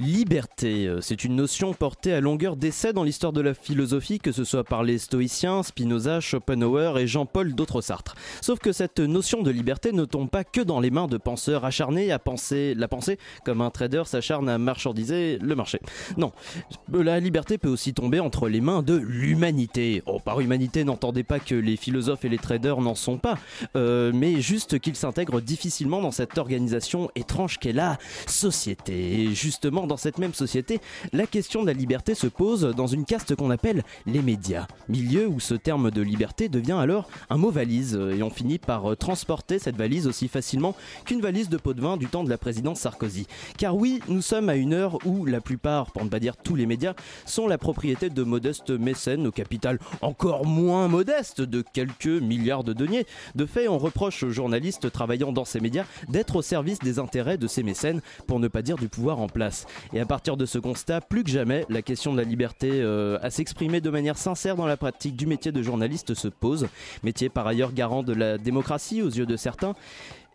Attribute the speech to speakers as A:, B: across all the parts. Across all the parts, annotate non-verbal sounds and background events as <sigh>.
A: Liberté, euh, c'est une notion portée à longueur d'essai dans l'histoire de la philosophie, que ce soit par les stoïciens, Spinoza, Schopenhauer et Jean-Paul d'autres Sartre. Sauf que cette notion de liberté ne tombe pas que dans les mains de penseurs acharnés à penser la pensée, comme un trader s'acharne à marchandiser le marché. Non, la liberté peut aussi tomber entre les mains de l'humanité. Oh, par humanité, n'entendez pas que les philosophes et les traders n'en sont pas, euh, mais juste qu'ils s'intègrent difficilement dans cette organisation étrange qu'est la société. Justement, dans cette même société, la question de la liberté se pose dans une caste qu'on appelle les médias. Milieu où ce terme de liberté devient alors un mot valise euh, et on finit par euh, transporter cette valise aussi facilement qu'une valise de pot de vin du temps de la présidence Sarkozy. Car oui, nous sommes à une heure où la plupart, pour ne pas dire tous les médias, sont la propriété de modestes mécènes au capital encore moins modeste de quelques milliards de deniers. De fait, on reproche aux journalistes travaillant dans ces médias d'être au service des intérêts de ces mécènes, pour ne pas dire du pouvoir en place. Et à partir de ce constat, plus que jamais, la question de la liberté euh, à s'exprimer de manière sincère dans la pratique du métier de journaliste se pose. Métier par ailleurs garant de la démocratie aux yeux de certains.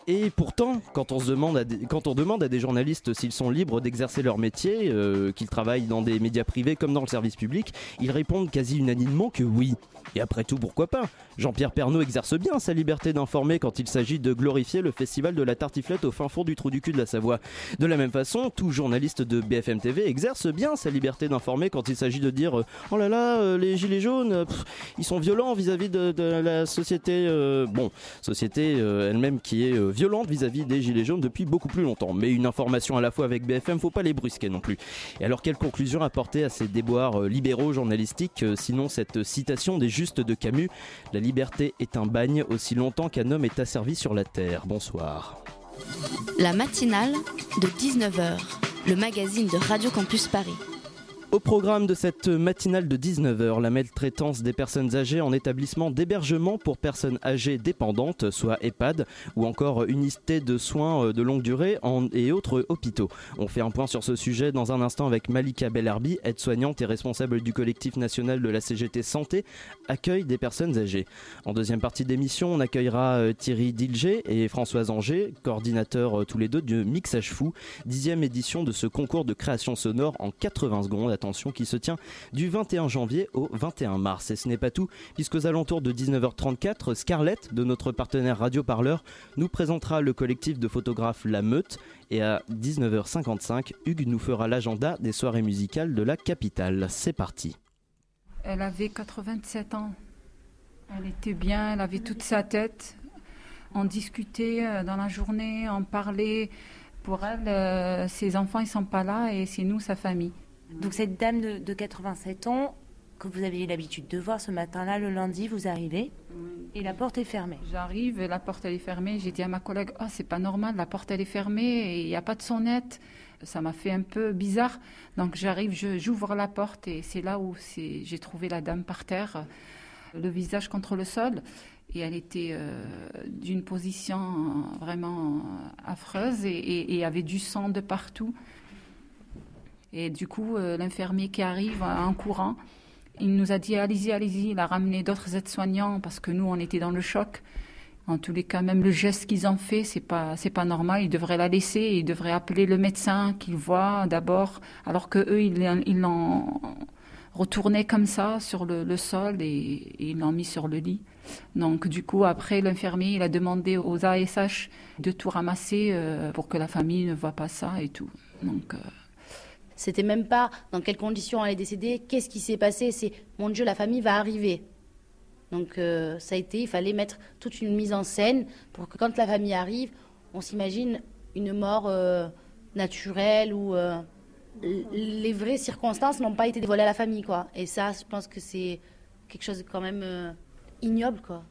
A: Et pourtant, quand on, se demande à des, quand on demande à des journalistes s'ils sont libres d'exercer leur métier, euh, qu'ils travaillent dans des médias privés comme dans le service public, ils répondent quasi unanimement que oui. Et après tout, pourquoi pas? Jean-Pierre Pernaud exerce bien sa liberté d'informer quand il s'agit de glorifier le festival de la tartiflette au fin fond du trou du cul de la Savoie. De la même façon, tout journaliste de BFM TV exerce bien sa liberté d'informer quand il s'agit de dire euh, Oh là là, euh, les gilets jaunes, ils sont violents vis-à-vis de, de la société, bon, société elle-même qui est violente vis-à-vis des gilets jaunes depuis beaucoup plus longtemps. Mais une information à la fois avec BFM, faut pas les brusquer non plus. Et alors, quelle conclusion apporter à ces déboires euh, libéraux journalistiques, euh, sinon cette citation des justes de Camus La liberté est un bagne aussi longtemps qu'un homme est asservi sur la terre. Bonsoir.
B: La matinale de 19h, le magazine de Radio Campus Paris.
A: Au programme de cette matinale de 19h, la maltraitance des personnes âgées en établissement d'hébergement pour personnes âgées dépendantes, soit EHPAD, ou encore unité de soins euh, de longue durée et autres hôpitaux. On fait un point sur ce sujet dans un instant avec Malika Bellarbi, aide-soignante et responsable du collectif national de la CGT Santé, accueil des personnes âgées. En deuxième partie d'émission, on accueillera euh, Thierry Dilger et Françoise Anger, coordinateurs euh, tous les deux du Mixage Fou, dixième édition de ce concours de création sonore en 80 secondes, attention, qui se tient du 21 janvier au 21 mars. Et ce n'est pas tout, puisqu'aux alentours de 19h34, Scarlett, de notre partenaire Radio Parleur, nous présentera le collectif de photographes La Meute, et à 19h55, Hugues nous fera l'agenda des soirées musicales de la capitale. C'est parti.
C: Elle avait 87 ans. Elle était bien, elle avait toute sa tête. On discutait euh, dans la journée, on parlait. Pour elle, euh, ses enfants, ils sont pas là et c'est nous, sa famille.
D: Donc cette dame de, de 87 ans que vous avez eu l'habitude de voir ce matin-là, le lundi, vous arrivez et la porte est fermée.
C: J'arrive, la porte elle est fermée. J'ai dit à ma collègue, oh c'est pas normal, la porte elle est fermée et il n'y a pas de sonnette. Ça m'a fait un peu bizarre. Donc j'arrive, j'ouvre la porte et c'est là où j'ai trouvé la dame par terre, le visage contre le sol. Et elle était euh, d'une position vraiment affreuse et, et- et avait du sang de partout. Et du coup, euh, l'infirmier qui arrive en courant, il nous a dit allez-y, allez-y. Il a ramené d'autres aides-soignants parce que nous, on était dans le choc. En tous les cas, même le geste qu'ils ont fait, c'est pas, c'est pas normal. Ils devraient la laisser. Ils devraient appeler le médecin qu'ils voient d'abord, alors que eux, ils l'ont- retourné comme ça sur le, sol et, et ils l'ont mis sur le lit. Donc, du coup, après, l'infirmier, il a demandé aux ASH de tout ramasser euh, pour que la famille ne voit pas ça et tout. Donc, euh,
E: C'était même pas dans quelles conditions elle est décédée, qu'est-ce qui s'est passé, c'est mon Dieu, la famille va arriver. Donc euh, ça a été, il fallait mettre toute une mise en scène pour que quand la famille arrive, on s'imagine une mort euh, naturelle ou euh, les vraies circonstances n'ont pas été dévoilées à la famille quoi. Et ça, je pense que c'est quelque chose de quand même ignoble quoi.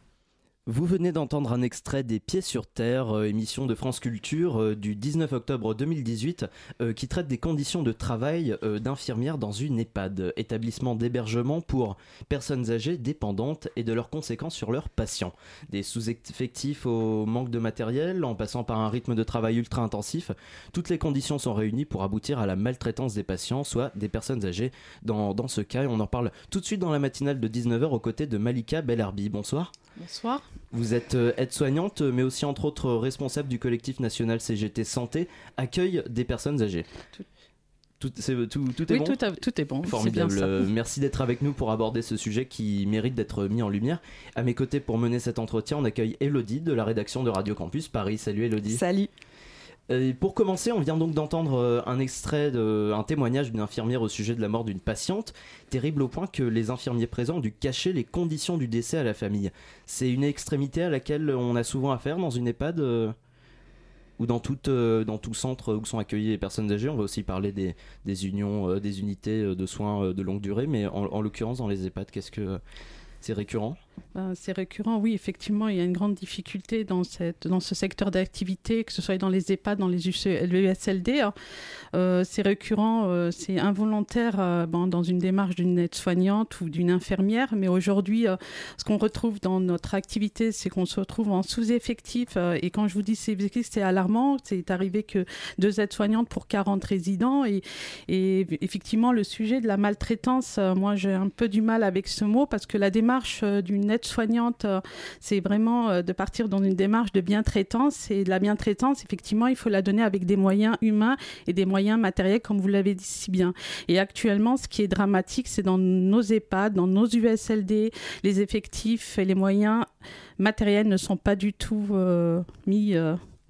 A: Vous venez d'entendre un extrait des Pieds sur Terre, euh, émission de France Culture euh, du 19 octobre 2018, euh, qui traite des conditions de travail d'infirmières dans une EHPAD, établissement d'hébergement pour personnes âgées dépendantes et de leurs conséquences sur leurs patients. Des sous-effectifs au manque de matériel, en passant par un rythme de travail ultra intensif, toutes les conditions sont réunies pour aboutir à la maltraitance des patients, soit des personnes âgées. Dans, ce cas, on en parle tout de suite dans la matinale de 19h aux côtés de Malika Belarbi. Bonsoir.
F: Bonsoir.
A: Vous êtes euh, aide-soignante, mais aussi entre autres responsable du collectif national CGT Santé, accueil des personnes âgées.
F: Tout-
A: Tout, c'est- tout- tout est
F: oui,
A: bon
F: tout, a- tout est bon. c'est
A: Formidable.
F: bien ça.
A: Euh, Merci d'être avec nous pour aborder ce sujet qui mérite d'être mis en lumière. À mes côtés pour mener cet entretien, on accueille Elodie de la rédaction de Radio Campus Paris. Salut Elodie.
F: Salut.
A: Pour commencer, on vient donc d'entendre euh, un extrait, de, un témoignage d'une infirmière au sujet de la mort d'une patiente, terrible au point que les infirmiers présents ont dû cacher les conditions du décès à la famille. C'est une extrémité à laquelle on a souvent affaire dans une EHPAD euh, ou dans, euh, dans tout centre où sont accueillies les personnes âgées. On va aussi parler des, des unions, des unités de soins de longue durée, mais en, en l'occurrence dans les EHPAD, qu'est-ce que c'est récurrent?
F: Ben, c'est récurrent, oui, effectivement, il y a une grande difficulté dans, cette, dans ce secteur d'activité, que ce soit dans les EHPAD, dans les USLD. hein. Euh, c'est récurrent, euh, c'est involontaire euh, ben, dans une démarche d'une aide-soignante ou d'une infirmière, mais aujourd'hui, euh, ce qu'on retrouve dans notre activité, c'est qu'on se retrouve en sous-effectif. euh, et quand je vous dis sous-effectif, c'est alarmant. C'est arrivé que deux aides-soignantes pour 40 résidents. Et, et effectivement, le sujet de la maltraitance, euh, moi, j'ai un peu du mal avec ce mot parce que la démarche euh, d'une aide-soignante, euh, c'est vraiment euh, de partir dans une démarche de bien-traitance. Et de la bien-traitance, effectivement, il faut la donner avec des moyens humains et des moyens matériels, comme vous l'avez dit si bien. Et actuellement, ce qui est dramatique, c'est dans nos EHPAD, dans nos USLD, les effectifs et les moyens matériels ne sont pas du tout euh, mis.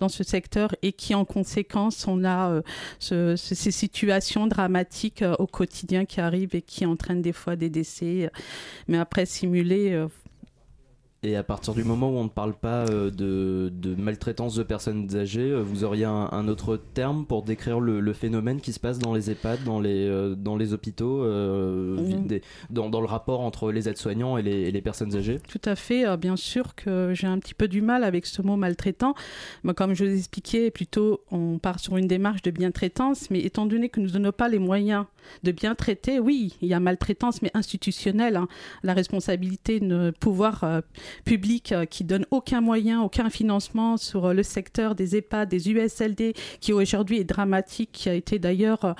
F: dans ce secteur et qui en conséquence on a ce- ce- ces situations dramatiques au quotidien qui arrivent et qui entraînent des fois des décès mais après simuler
A: Et à partir du moment où on ne parle pas euh, de, de maltraitance de personnes âgées, euh, vous auriez un, un autre terme pour décrire le, le phénomène qui se passe dans les EHPAD, dans les, euh, dans les hôpitaux, euh, des- dans, dans le rapport entre les aides-soignants et les, et les personnes âgées?
F: Tout à fait. Euh, bien sûr que j'ai un petit peu du mal avec ce mot maltraitant. Mais comme je vous expliquais, plutôt on part sur une démarche de bien-traitance, mais étant donné que nous ne donnons pas les moyens de bien traiter, oui, il y a maltraitance, mais institutionnelle. hein. La responsabilité de pouvoir euh, public euh, qui donne aucun moyen, aucun financement sur euh, le secteur des EHPAD, des USLD, qui aujourd'hui est dramatique, qui a été d'ailleurs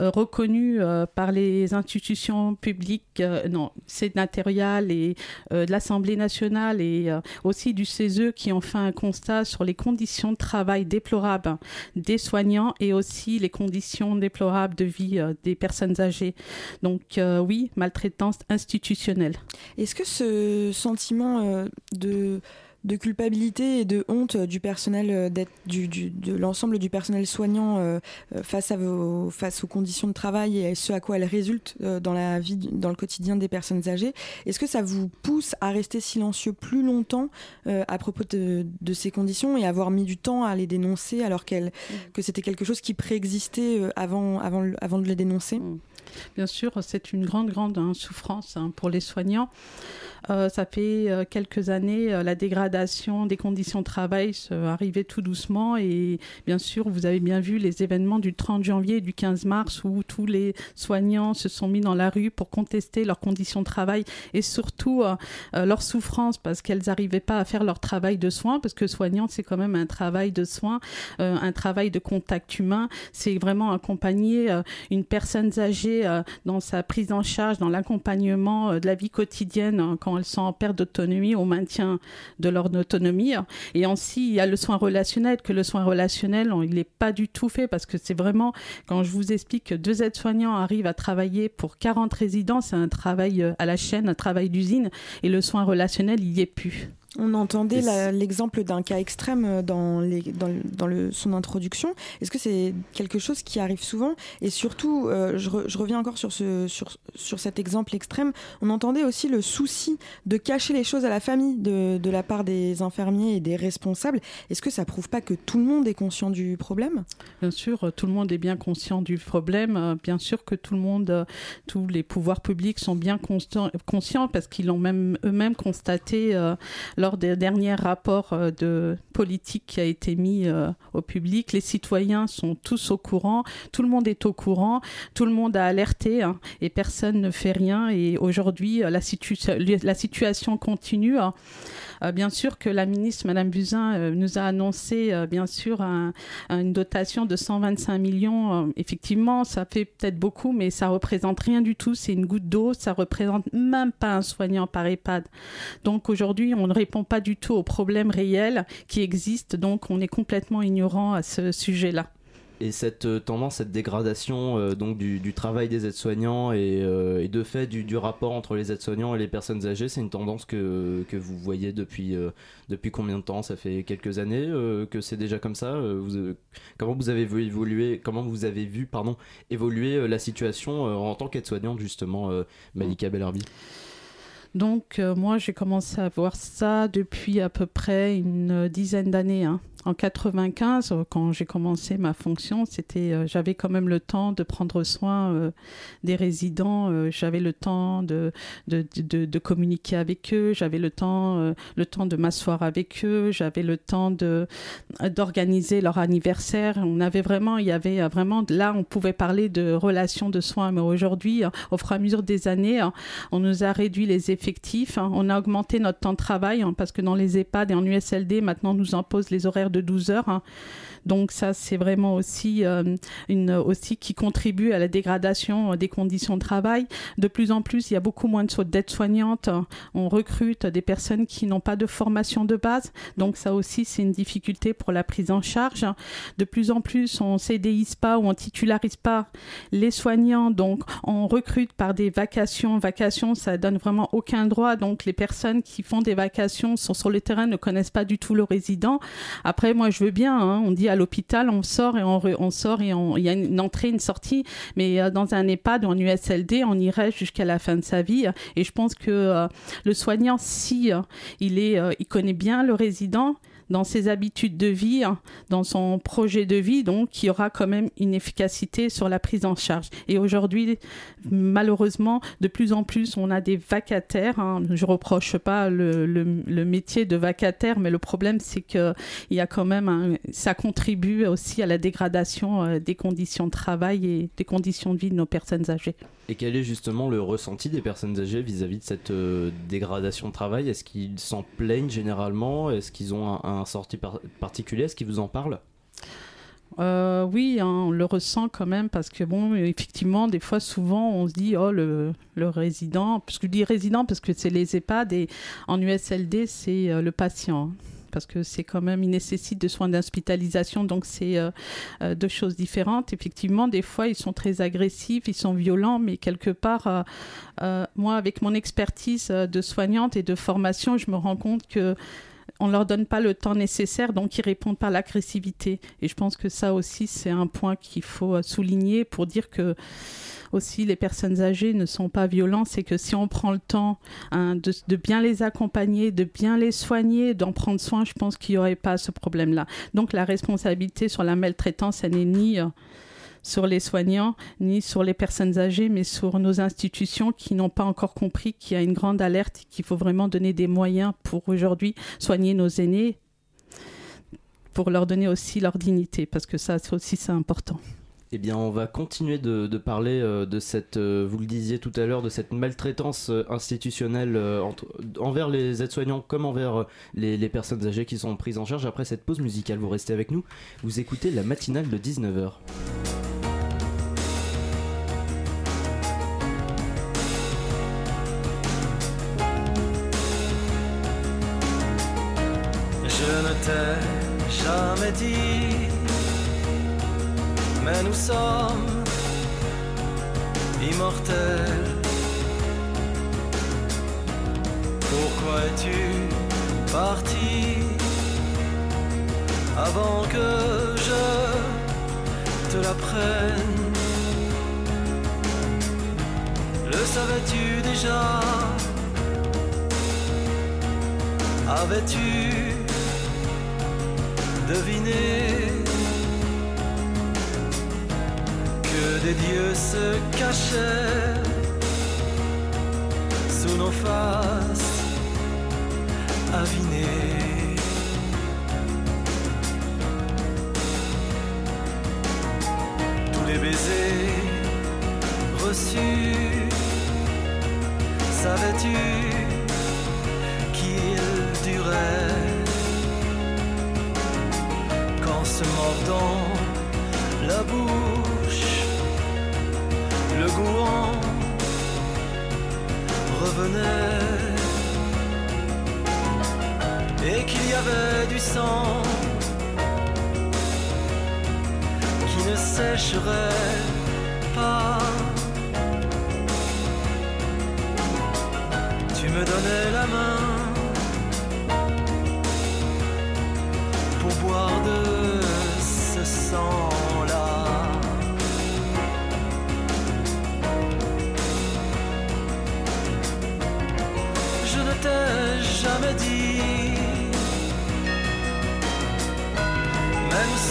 F: euh, reconnu par les institutions publiques, non, sénatoriales et de l'Assemblée nationale et aussi du CESE qui ont fait un constat sur les conditions de travail déplorables des soignants et aussi les conditions déplorables de vie des personnes âgées. Donc oui, maltraitance institutionnelle.
G: Est-ce que ce sentiment de, de culpabilité et de honte du personnel, euh, d'être- du, du- de l'ensemble du personnel soignant euh, euh, face, à vos, face aux conditions de travail et à ce à quoi elles résultent dans la vie, dans le quotidien des personnes âgées, est-ce que ça vous pousse à rester silencieux plus longtemps à propos de, de ces conditions et avoir mis du temps à les dénoncer alors qu'elles, que c'était quelque chose qui préexistait avant, avant, avant de les dénoncer?
F: Bien sûr, c'est une grande, grande hein, souffrance hein, pour les soignants. Euh, ça fait euh, quelques années, euh, la dégradation des conditions de travail arrivait tout doucement et bien sûr, vous avez bien vu les événements du 30 janvier et du 15 mars où tous les soignants se sont mis dans la rue pour contester leurs conditions de travail et surtout leur souffrance parce qu'elles n'arrivaient pas à faire leur travail de soins parce que soignant, c'est quand même un travail de soins, un travail de contact humain. C'est vraiment accompagner une personne âgée dans sa prise en charge, dans l'accompagnement de la vie quotidienne hein, elles sont en perte d'autonomie, au maintien de leur autonomie. Et ainsi, il y a le soin relationnel, que le soin relationnel, on- il n'est pas du tout fait parce que c'est vraiment, quand je vous explique que deux aides-soignants arrivent à travailler pour 40 résidents, c'est un travail euh, à la chaîne, un travail d'usine, et le soin relationnel, il n'y est plus.
G: On entendait l'exemple d'un cas extrême euh, dans, les, dans, le- dans le, son introduction. Est-ce que c'est quelque chose qui arrive souvent? Et surtout, euh, je, re- je reviens encore sur, ce, sur, sur cet exemple extrême, on entendait aussi le souci de cacher les choses à la famille de, de la part des infirmiers et des responsables. Est-ce que ça prouve pas que tout le monde est conscient du problème?
F: Bien sûr, euh, tout le monde est bien conscient du problème. Bien sûr que tout le monde, tous les pouvoirs publics sont bien conscients, conscients parce qu'ils l'ont même eux-mêmes constaté euh, lors des derniers rapports euh, de politique qui a été mis euh, au public. Les citoyens sont tous au courant, tout le monde est au courant, tout le monde a alerté hein, et personne ne fait rien. Et aujourd'hui, la, la situation continue. Hein. Euh, bien sûr que la ministre, Madame Buzyn, euh, nous a annoncé, euh, bien sûr, une dotation de 125 millions. effectivement, ça fait peut-être beaucoup, mais ça représente rien du tout. C'est une goutte d'eau. Ça représente même pas un soignant par EHPAD. Donc aujourd'hui, on ne répond pas du tout aux problèmes réels qui existent. Donc on est complètement ignorant à ce sujet-là.
A: Et cette euh, tendance, cette dégradation euh, donc du, travail des aides-soignants et, euh, de fait du, rapport entre les aides-soignants et les personnes âgées, c'est une tendance que, que vous voyez depuis, depuis combien de temps? Ça fait quelques années que c'est déjà comme ça Comment vous avez vu évoluer, comment vous avez vu pardon, évoluer la situation en tant qu'aide-soignante justement, Malika Bellarbi?
F: Donc moi j'ai commencé à voir ça depuis à peu près une dizaine d'années. Hein en 95, euh, quand j'ai commencé ma fonction, c'était, euh, j'avais quand même le temps de prendre soin euh, des résidents. j'avais le temps de de, de, communiquer avec eux. J'avais le temps, le temps de m'asseoir avec eux. J'avais le temps de d'organiser leur anniversaire. On avait vraiment, il y avait vraiment là, on pouvait parler de relations de soins. Mais aujourd'hui, au fur et à mesure des années, on nous a réduit les effectifs. Hein. On a augmenté notre temps de travail hein, parce que dans les EHPAD et en USLD, maintenant, on nous impose les horaires de 12 heures. Hein. Donc ça, c'est vraiment aussi euh, une aussi qui contribue à la dégradation des conditions de travail. De plus en plus, il y a beaucoup moins d'aides soignantes. On recrute des personnes qui n'ont pas de formation de base. Donc ça aussi, c'est une difficulté pour la prise en charge. De plus en plus, on CDIse pas ou on titularise pas les soignants. Donc on recrute par des vacations. Vacations, ça donne vraiment aucun droit. Donc les personnes qui font des vacations sont sur le terrain, ne connaissent pas du tout le résident. Après, moi, je veux bien. Hein, on dit à l'hôpital, on sort et on, sort et il y a une entrée, une sortie. Mais euh, dans un EHPAD ou en USLD, on irait jusqu'à la fin de sa vie. Et je pense que euh, le soignant, si euh, il est, il connaît bien le résident, dans ses habitudes de vie, hein, dans son projet de vie, donc il y aura quand même une efficacité sur la prise en charge. Et aujourd'hui, malheureusement, de plus en plus, on a des vacataires. Hein. Je reproche pas le, le, métier de vacataire, mais le problème, c'est que il y a quand même ça contribue aussi à la dégradation euh, des conditions de travail et des conditions de vie de nos personnes âgées.
A: Et quel est justement le ressenti des personnes âgées vis-à-vis de cette euh, dégradation de travail? Est-ce qu'ils s'en plaignent généralement? Est-ce qu'ils ont un, sorti particulier? Est-ce qu'ils vous en parlent?
F: Euh, oui, hein, on le ressent quand même parce que bon, effectivement, des fois, souvent, on se dit oh le, le résident, parce que je dis résident parce que c'est les EHPAD et en USLD c'est euh, le patient parce que c'est quand même, il nécessite de soins d'hospitalisation, donc c'est euh, euh, deux choses différentes. Effectivement, des fois, ils sont très agressifs, ils sont violents, mais quelque part, euh, moi, avec mon expertise de soignante et de formation, je me rends compte que on leur donne pas le temps nécessaire, donc ils répondent par l'agressivité. Et je pense que ça aussi, c'est un point qu'il faut souligner pour dire que aussi les personnes âgées ne sont pas violentes, c'est que si on prend le temps hein, de, bien les accompagner, de bien les soigner, d'en prendre soin, je pense qu'il n'y aurait pas ce problème-là. Donc la responsabilité sur la maltraitance, elle n'est ni euh, sur les soignants, ni sur les personnes âgées, mais sur nos institutions qui n'ont pas encore compris qu'il y a une grande alerte, qu'il faut vraiment donner des moyens pour aujourd'hui soigner nos aînés, pour leur donner aussi leur dignité, parce que ça aussi c'est important.
A: Eh bien, on va continuer de, parler euh, de cette, euh, vous le disiez tout à l'heure, de cette maltraitance euh, institutionnelle envers les aides-soignants comme envers les, personnes âgées qui sont prises en charge. Après cette pause musicale, vous restez avec nous. Vous écoutez la matinale de 19h.
H: Je ne t'ai jamais dit mais nous sommes immortels. Pourquoi es-tu parti avant que je te la prenne Le savais-tu déjà? Avais-tu deviné? Des dieux se cachaient sous nos faces aviné. Tous les baisers reçus, savais-tu qu'ils duraient Qu'en se mordant et qu'il y avait du sang qui ne sécherait pas. Tu me donnais la main pour boire de ce sang-là.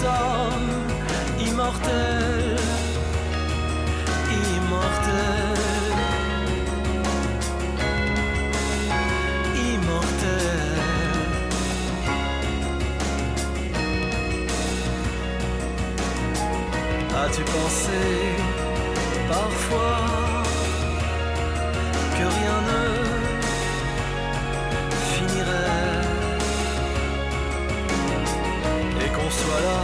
H: Sommes immortels, immortels. As-tu pensé parfois que rien ne soit là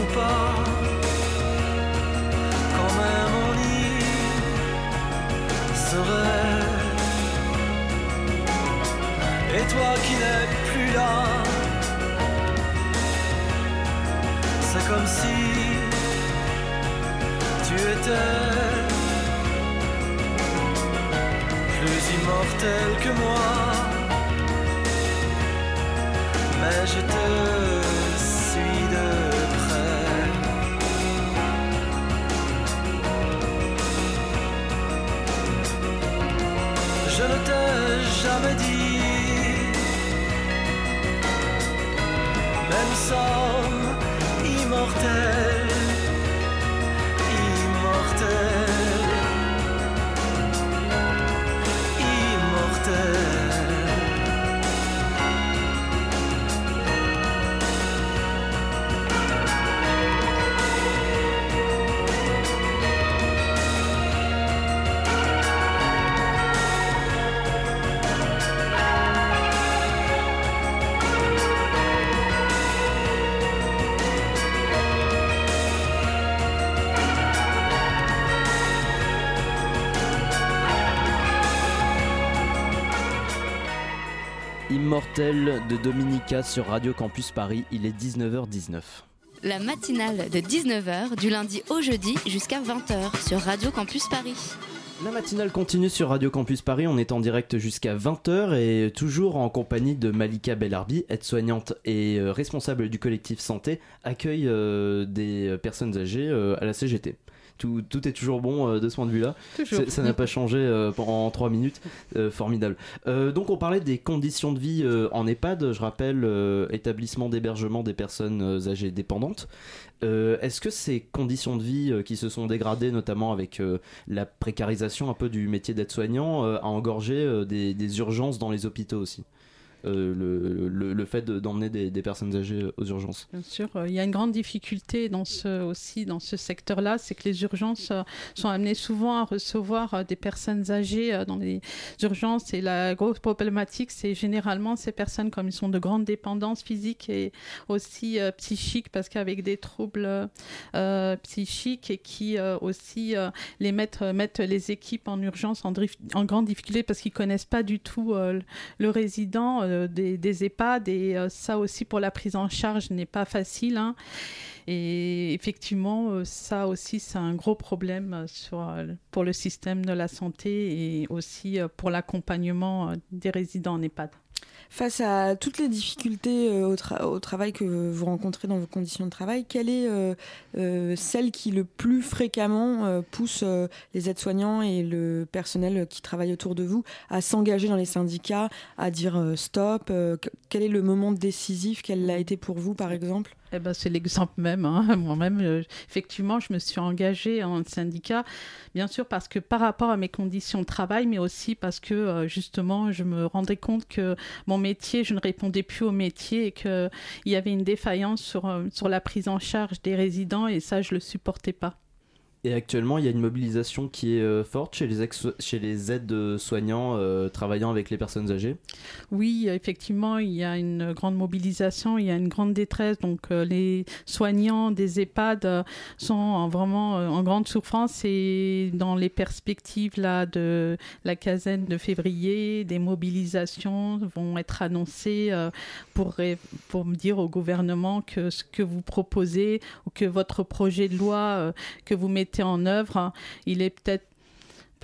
H: ou pas, quand même on y serait. Et toi qui n'es plus là, c'est comme si tu étais plus immortel que moi. Mais je te même sommes immortels,
A: Immortel de Dominica sur Radio Campus Paris, il est 19h19.
B: La matinale de 19h du lundi au jeudi jusqu'à 20h sur Radio Campus Paris.
A: La matinale continue sur Radio Campus Paris, on est en direct jusqu'à 20h et toujours en compagnie de Malika Bellarbi, aide-soignante et euh, responsable du collectif santé, accueil euh, des personnes âgées euh, à la CGT. Tout, tout est toujours bon euh, de ce point de vue-là. Ça n'a pas changé euh, pendant 3 minutes. Euh, formidable. Donc on parlait des conditions de vie en EHPAD. Je rappelle, établissement d'hébergement des personnes âgées dépendantes. Est-ce que ces conditions de vie qui se sont dégradées, notamment avec la précarisation un peu du métier d'aide-soignant, a engorgé des, des urgences dans les hôpitaux aussi? Euh, le, fait de- d'emmener des, personnes âgées aux urgences.
F: Bien sûr, euh, il y a une grande difficulté aussi dans ce secteur-là, c'est que les urgences euh, sont amenées souvent à recevoir euh, des personnes âgées euh, dans les urgences. Et la grosse problématique, c'est généralement ces personnes comme ils sont de grande dépendance physique et aussi euh, psychique parce qu'avec des troubles euh, psychiques et qui euh, aussi euh, les mettent, les équipes en urgence en, en grande difficulté parce qu'ils connaissent pas du tout euh, le résident euh, des, EHPAD et euh, ça aussi pour la prise en charge n'est pas facile. hein. Et effectivement, euh, ça aussi, c'est un gros problème pour le système de la santé et aussi pour l'accompagnement des résidents en EHPAD.
G: Face à toutes les difficultés euh, au, travail que vous rencontrez dans vos conditions de travail, quelle est euh, euh, celle qui le plus fréquemment pousse les aides-soignants et le personnel qui travaille autour de vous à s'engager dans les syndicats, à dire stop Quel est le moment décisif Quel a été pour vous, par exemple?
F: Eh ben, c'est l'exemple même. Hein. <laughs> Moi-même, euh, effectivement, je me suis engagée en syndicat, bien sûr parce que par rapport à mes conditions de travail, mais aussi parce que euh, justement, je me rendais compte que mon métier, je ne répondais plus au métier et qu'il y avait une défaillance sur, euh, sur la prise en charge des résidents et ça, je ne le supportais pas.
A: Et actuellement, il y a une mobilisation qui est euh, forte chez les, aides soignants euh, travaillant avec les personnes âgées
F: Oui, effectivement, il y a une grande mobilisation, il y a une grande détresse. Donc, euh, les soignants des EHPAD sont vraiment en grande souffrance et dans les perspectives là, de la quinzaine de février, des mobilisations vont être annoncées pour, pour me dire au gouvernement que ce que vous proposez ou que votre projet de loi que vous mettez en œuvre, il est peut-être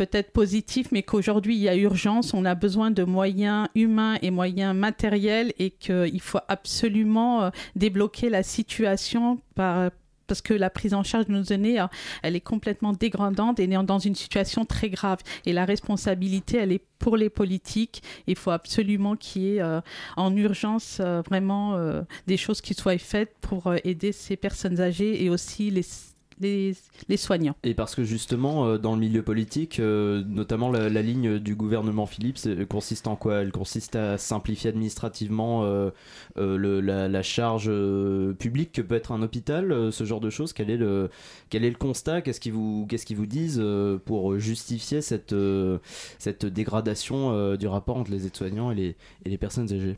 F: peut-être positif, mais qu'aujourd'hui il y a urgence, on a besoin de moyens humains et moyens matériels et qu'il faut absolument euh, débloquer la situation par, parce que la prise en charge de nos aînés, euh, elle est complètement dégradante et est dans une situation très grave. Et la responsabilité, elle est pour les politiques. Il faut absolument qu'il y ait euh, en urgence vraiment des choses qui soient faites pour aider ces personnes âgées et aussi les les, soignants.
A: Et parce que justement, euh, dans le milieu politique, euh, notamment la, ligne du gouvernement Philippe consiste en quoi? Elle consiste à simplifier administrativement euh, la, charge publique que peut être un hôpital, ce genre de choses. Quel est le, quel est le constat? Qu'est-ce qu'ils vous, qu'est-ce vous disent pour justifier cette, cette dégradation du rapport entre les aides-soignants et les, et les personnes âgées?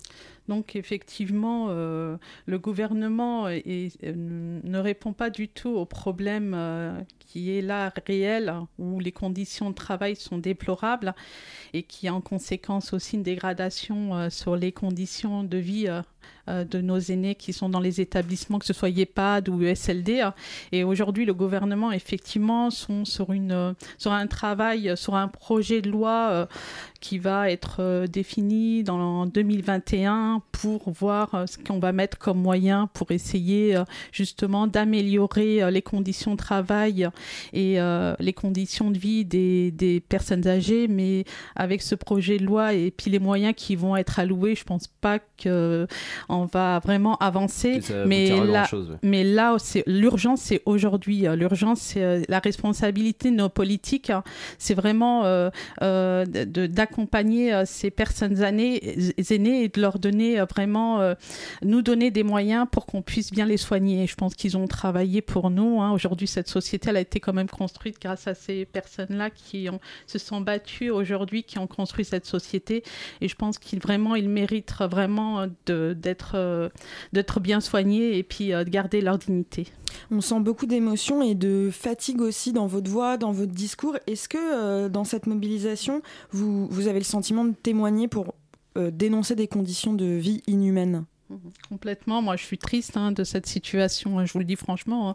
F: Donc effectivement, euh, le gouvernement euh, ne répond pas du tout au problème euh, qui est là réel, où les conditions de travail sont déplorables et qui a en conséquence aussi une dégradation sur les conditions de vie euh, de nos aînés qui sont dans les établissements, que ce soit EHPAD ou USLD. Et aujourd'hui, le gouvernement, effectivement, sont sur, une, sur un travail, sur un projet de loi euh, qui va être euh, défini dans 2021 pour voir ce qu'on va mettre comme moyen pour essayer justement d'améliorer les conditions de travail et les conditions de vie des, des, personnes âgées. Mais avec ce projet de loi et puis les moyens qui vont être alloués, je pense pas que on va vraiment avancer. Mais là, mais là, l'urgence, c'est aujourd'hui. L'urgence, c'est euh, la responsabilité de nos politiques. Hein. C'est vraiment euh, euh, d'accompagner ces personnes aînées, aînées et de leur donner vraiment, nous donner des moyens pour qu'on puisse bien les soigner. je pense qu'ils ont travaillé pour nous. Hein. Aujourd'hui, cette société, elle a été quand même construite grâce à ces personnes-là qui ont, se sont battues aujourd'hui, qui ont construit cette société. Et je pense qu'ils vraiment, ils méritent vraiment d'être euh, d'être bien soignés et puis euh, de garder leur dignité.
G: On sent beaucoup d'émotions et de fatigue aussi dans votre voix, dans votre discours. Est-ce que euh, dans cette mobilisation, vous, vous avez le sentiment de témoigner pour dénoncer des conditions de vie inhumaines?
F: Complètement. Moi, je suis triste hein, de cette situation. Hein, je vous le dis franchement. Hein.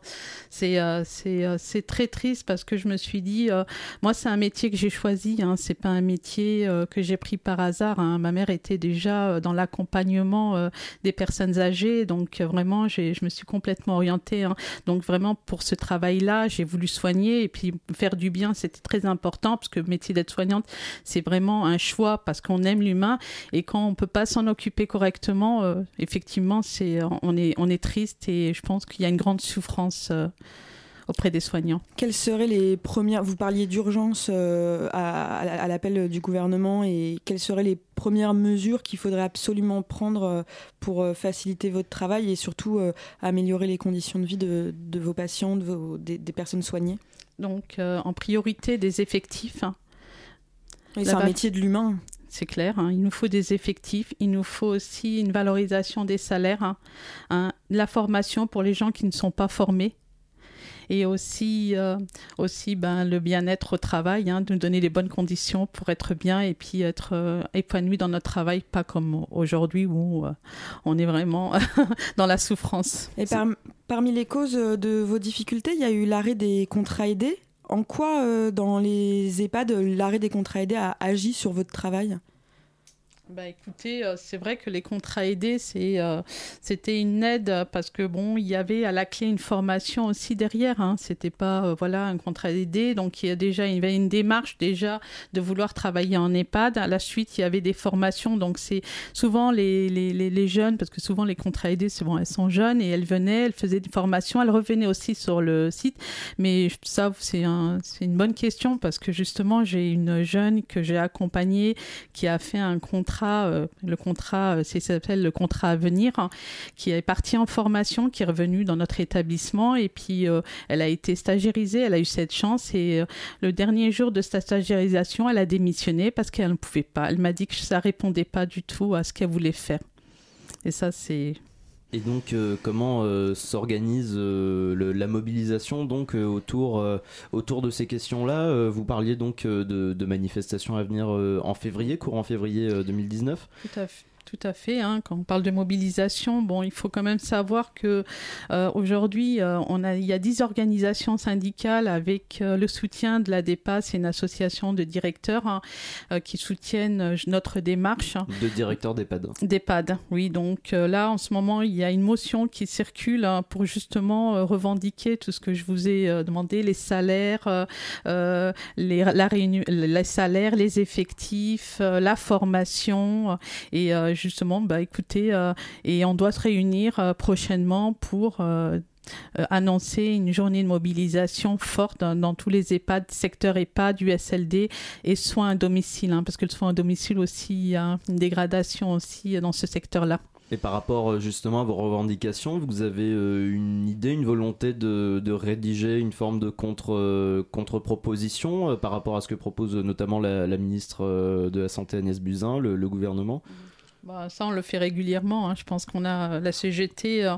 F: C'est euh, euh, c'est très triste parce que je me suis dit, euh, moi, c'est un métier que j'ai choisi. C'est pas un métier que j'ai pris par hasard. Ma mère était déjà dans l'accompagnement des personnes âgées, donc vraiment, je me suis complètement orientée. Donc vraiment, pour ce travail-là, j'ai voulu soigner et puis faire du bien. C'était très important parce que le métier d'aide-soignante, c'est vraiment un choix parce qu'on aime l'humain et quand on peut pas s'en occuper correctement effectivement, c'est, on, est, on est triste et je pense qu'il y a une grande souffrance euh, auprès des soignants.
G: Quelles seraient les premières, vous parliez d'urgence euh, à, l'appel du gouvernement et quelles seraient les premières mesures qu'il faudrait absolument prendre euh, pour faciliter votre travail et surtout améliorer les conditions de vie de, vos patients, de vos, des, personnes soignées?
F: Donc en priorité des effectifs.
G: c'est un métier de l'humain
F: c'est clair. Hein. Il nous faut des effectifs, il nous faut aussi une valorisation des salaires, hein. Hein, la formation pour les gens qui ne sont pas formés et aussi, euh, aussi ben, le bien-être au travail, de nous donner les bonnes conditions pour être bien et puis être euh, épanoui dans notre travail, pas comme aujourd'hui où euh, on est vraiment <laughs> dans la souffrance.
G: Et parmi les causes de vos difficultés, il y a eu l'arrêt des contrats aidés en quoi, euh, dans les EHPAD, l'arrêt des contrats aidés a agi sur votre travail?
F: Bah écoutez, euh, c'est vrai que les contrats aidés, euh, c'était une aide parce que bon, il y avait à la clé une formation aussi derrière. Hein. C'était pas euh, voilà un contrat aidé, donc il y a déjà une démarche déjà de vouloir travailler en EHPAD. À la suite, il y avait des formations, donc c'est souvent les, jeunes parce que souvent les contrats aidés, souvent elles sont jeunes et elles venaient, elles faisaient des formations, elles revenaient aussi sur le site. Mais ça, c'est une bonne question parce que justement, j'ai une jeune que j'ai accompagnée qui a fait un contrat euh, le contrat, euh, c'est s'appelle le contrat à venir, hein, qui est parti en formation, qui est revenu dans notre établissement et puis euh, elle a été stagiarisée, elle a eu cette chance et le dernier jour de sa elle a démissionné parce qu'elle ne pouvait pas. Elle m'a dit que ça répondait pas du tout à ce qu'elle voulait faire. Et ça, c'est
A: et donc, euh, comment euh, s'organise euh, la mobilisation donc autour autour de ces questions-là Vous parliez donc de, de, manifestations à venir en février, courant février 2019.
F: Tout à fait. Tout à fait. Hein. Quand on parle de mobilisation, bon, il faut quand même savoir que euh, aujourd'hui, euh, on a, il y a 10 organisations syndicales avec euh, le soutien de la DEPA, c'est une association de directeurs hein, qui soutiennent notre démarche.
A: De directeurs d'EHPAD.
F: D'EHPAD, oui. Donc là, en ce moment, il y a une motion qui circule hein, pour justement revendiquer tout ce que je vous ai demandé, les salaires, les, la les salaires, les effectifs, la formation et justement, bah, écoutez, euh, et on doit se réunir euh, prochainement pour euh, annoncer une journée de mobilisation forte dans, tous les EHPAD, secteur EHPAD, USLD et soins à domicile, hein, parce que le soin à domicile aussi, il y a une dégradation aussi dans ce secteur-là.
A: Et par rapport justement à vos revendications, vous avez une idée, une volonté de, rédiger une forme de contre, contre-proposition par rapport à ce que propose notamment la, ministre de la Santé Agnès Buzyn, le, gouvernement?
F: Bah, ça, on le fait régulièrement. Hein. Je pense qu'on a la CGT,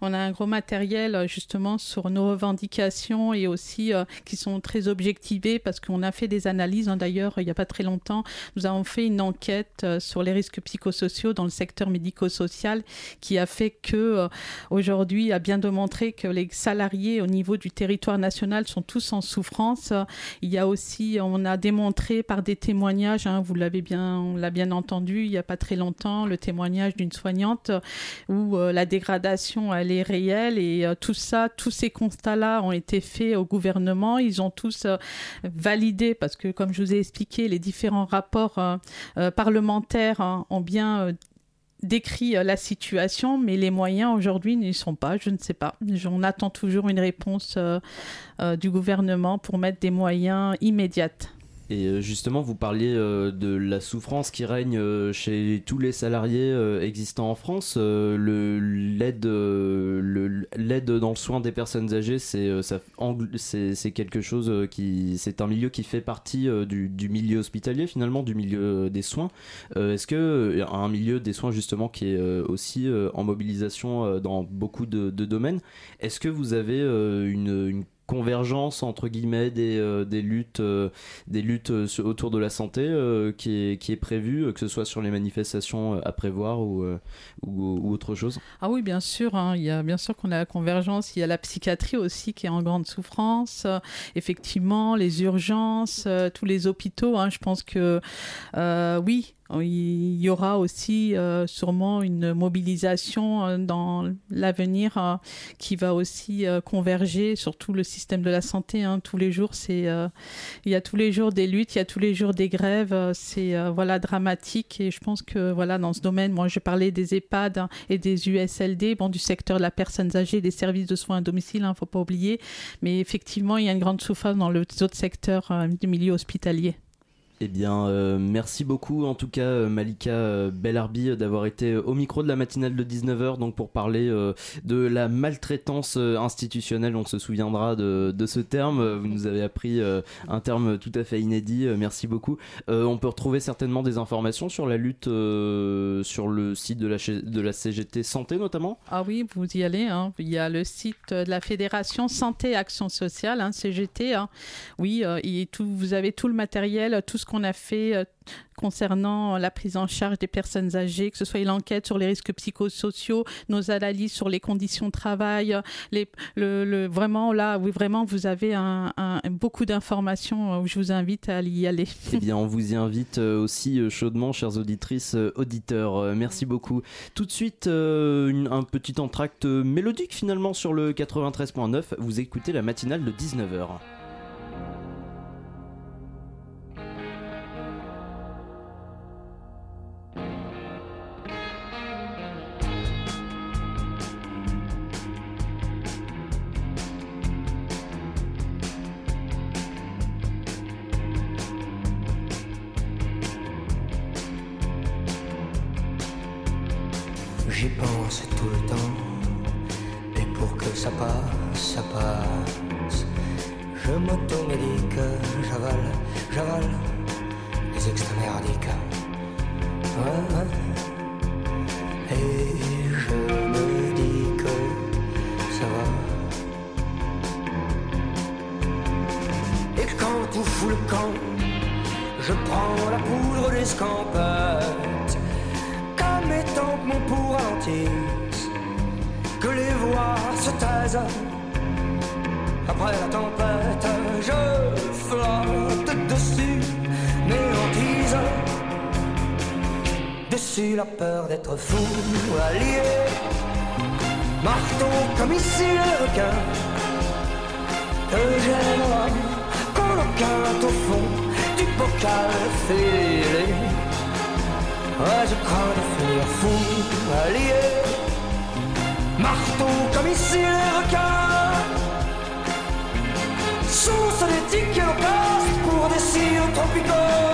F: on a un gros matériel justement sur nos revendications et aussi qui sont très objectivées parce qu'on a fait des analyses. Hein. D'ailleurs, il n'y a pas très longtemps, nous avons fait une enquête sur les risques psychosociaux dans le secteur médico-social qui a fait que aujourd'hui a bien démontré que les salariés au niveau du territoire national sont tous en souffrance. Il y a aussi, on a démontré par des témoignages, hein, vous l'avez bien, on l'a bien entendu, il n'y a pas très longtemps le témoignage d'une soignante où euh, la dégradation, elle est réelle et euh, tout ça, tous ces constats-là ont été faits au gouvernement. Ils ont tous euh, validé parce que, comme je vous ai expliqué, les différents rapports parlementaires hein, ont bien décrit la situation, mais les moyens aujourd'hui n'y sont pas. Je ne sais pas. On attend toujours une réponse du gouvernement pour mettre des moyens immédiats.
A: Et euh, justement, vous parliez euh, de la souffrance qui règne euh, chez tous les salariés existants en France. L'aide l'aide dans le soin des personnes âgées, c'est quelque chose qui c'est un milieu qui fait partie du, milieu hospitalier finalement, du milieu des soins. Est-ce que un milieu des soins justement qui est aussi en mobilisation dans beaucoup de, domaines, est-ce que vous avez une convergence entre guillemets des, euh, des luttes euh, des luttes euh, autour de la santé qui est qui est prévue que ce soit sur les manifestations à prévoir ou, ou, autre chose
F: ah oui bien sûr hein. il y a bien sûr qu'on a la convergence il y a la psychiatrie aussi qui est en grande souffrance effectivement les urgences tous les hôpitaux hein. je pense que oui il y aura aussi euh, sûrement une mobilisation euh, dans l'avenir euh, qui va aussi converger sur tout le système de la santé. Hein. Tous les jours, il y a tous les jours des luttes, il y a tous les jours des grèves. C'est voilà dramatique et je pense que voilà dans ce domaine, moi je parlais des EHPAD hein, et des USLD, bon du secteur de la personne âgée, des services de soins à domicile, il hein, ne faut pas oublier. Mais effectivement, il y a une grande souffrance dans les autres secteurs du milieu hospitalier.
A: Eh bien, euh, merci beaucoup en tout cas euh, Malika euh, Bellarbi d'avoir été au micro de la matinale de 19h donc pour parler de la maltraitance institutionnelle. On se souviendra de, ce terme. Vous nous avez appris un terme tout à fait inédit. merci beaucoup. on peut retrouver certainement des informations sur la lutte sur le site de la, de la CGT Santé notamment.
F: Ah oui, vous y allez. Hein. Il y a le site de la Fédération Santé Action Sociale, hein, CGT. Hein. Oui, vous avez tout le matériel, tout ce a fait euh, concernant la prise en charge des personnes âgées, que ce soit l'enquête sur les risques psychosociaux, nos analyses sur les conditions de travail, les, le, vraiment là, oui, vraiment, vous avez un, beaucoup d'informations où je vous invite à y aller. <laughs>
A: Eh bien, on vous y invite aussi chaudement, chères auditrices, auditeurs. Merci beaucoup. Tout de suite, un petit entracte mélodique finalement sur le 93.9. Vous écoutez la matinale de 19h.
I: Marteau comme ici les requins. Que j'aime qu'on au fond du bocal fêlé. Ouais, je crains de finir fou, allié. Marteau comme ici les requins. Source d'éthique et casse pour des cils tropicaux.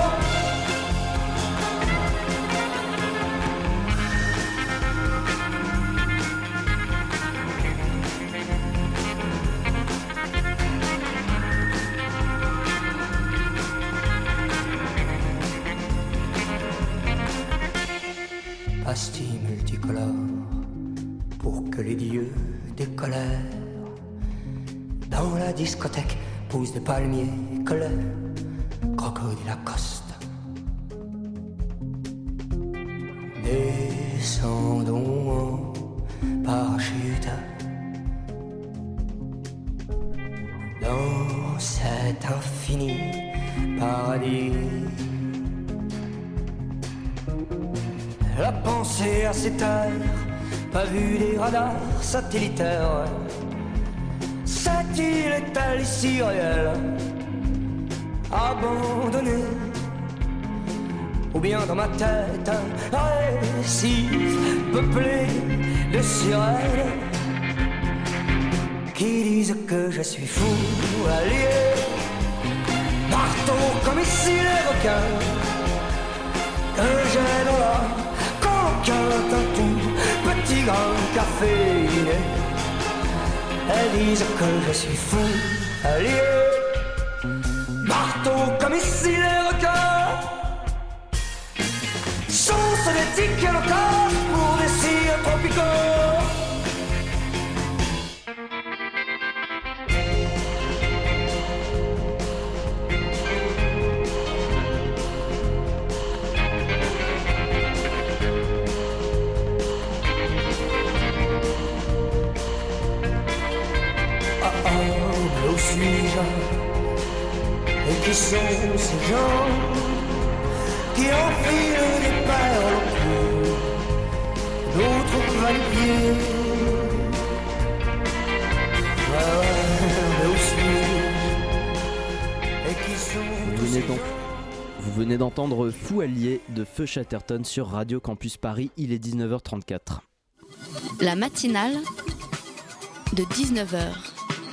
I: Pour que les dieux des colères dans la discothèque poussent des palmiers colère, crocodile Lacoste. Descendons terres, pas vu des radars satellitaires. Cette île est-elle ici réelle, abandonnée Ou bien dans ma tête, un récif peuplé de sirènes qui disent que je suis fou, allié, marteau comme ici les requins, que j'ai dans l'âme qu'un tatou, petit grand café. Elles disent que je suis fou, allié, marteau comme ici les requins. Sauce d'éthique et locale qui sont ces gens qui enfilent des d'autres sont
A: Vous venez donc- Vous venez d'entendre Fou Allié de Feu Chatterton sur Radio Campus Paris, il est 19h34.
B: La matinale de 19h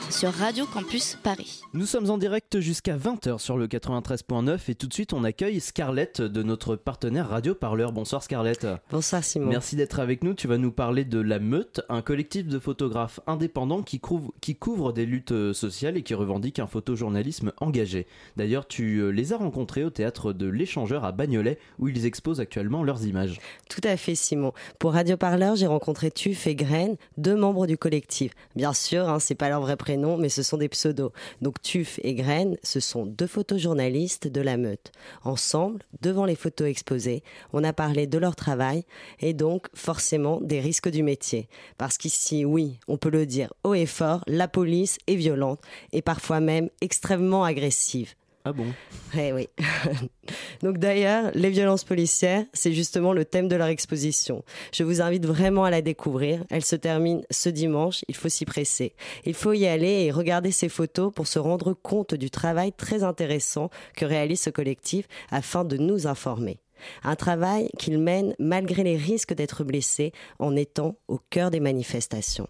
B: sur Radio Campus Paris.
A: Nous sommes en direct jusqu'à 20h sur le 93.9 et tout de suite on accueille Scarlett de notre partenaire Radio Parleur. Bonsoir Scarlett.
J: Bonsoir Simon.
A: Merci d'être avec nous. Tu vas nous parler de La Meute, un collectif de photographes indépendants qui couvre, qui couvre des luttes euh, sociales et qui revendique un photojournalisme engagé. D'ailleurs, tu euh, les as rencontrés au théâtre de l'Échangeur à Bagnolet où ils exposent actuellement leurs images.
J: Tout à fait Simon. Pour Radio Parleur, j'ai rencontré Tuf et Graine, deux membres du collectif. Bien sûr, hein, c'est pas leur vrai prénom, prénoms, mais ce sont des pseudos. Donc Tuf et Graine, ce sont deux photojournalistes de la meute. Ensemble, devant les photos exposées, on a parlé de leur travail et donc forcément des risques du métier. Parce qu'ici, oui, on peut le dire haut et fort, la police est violente et parfois même extrêmement agressive.
A: Ah bon?
J: Eh oui. <laughs> Donc d'ailleurs, les violences policières, c'est justement le thème de leur exposition. Je vous invite vraiment à la découvrir. Elle se termine ce dimanche, il faut s'y presser. Il faut y aller et regarder ces photos pour se rendre compte du travail très intéressant que réalise ce collectif afin de nous informer. Un travail qu'il mène malgré les risques d'être blessé en étant au cœur des manifestations.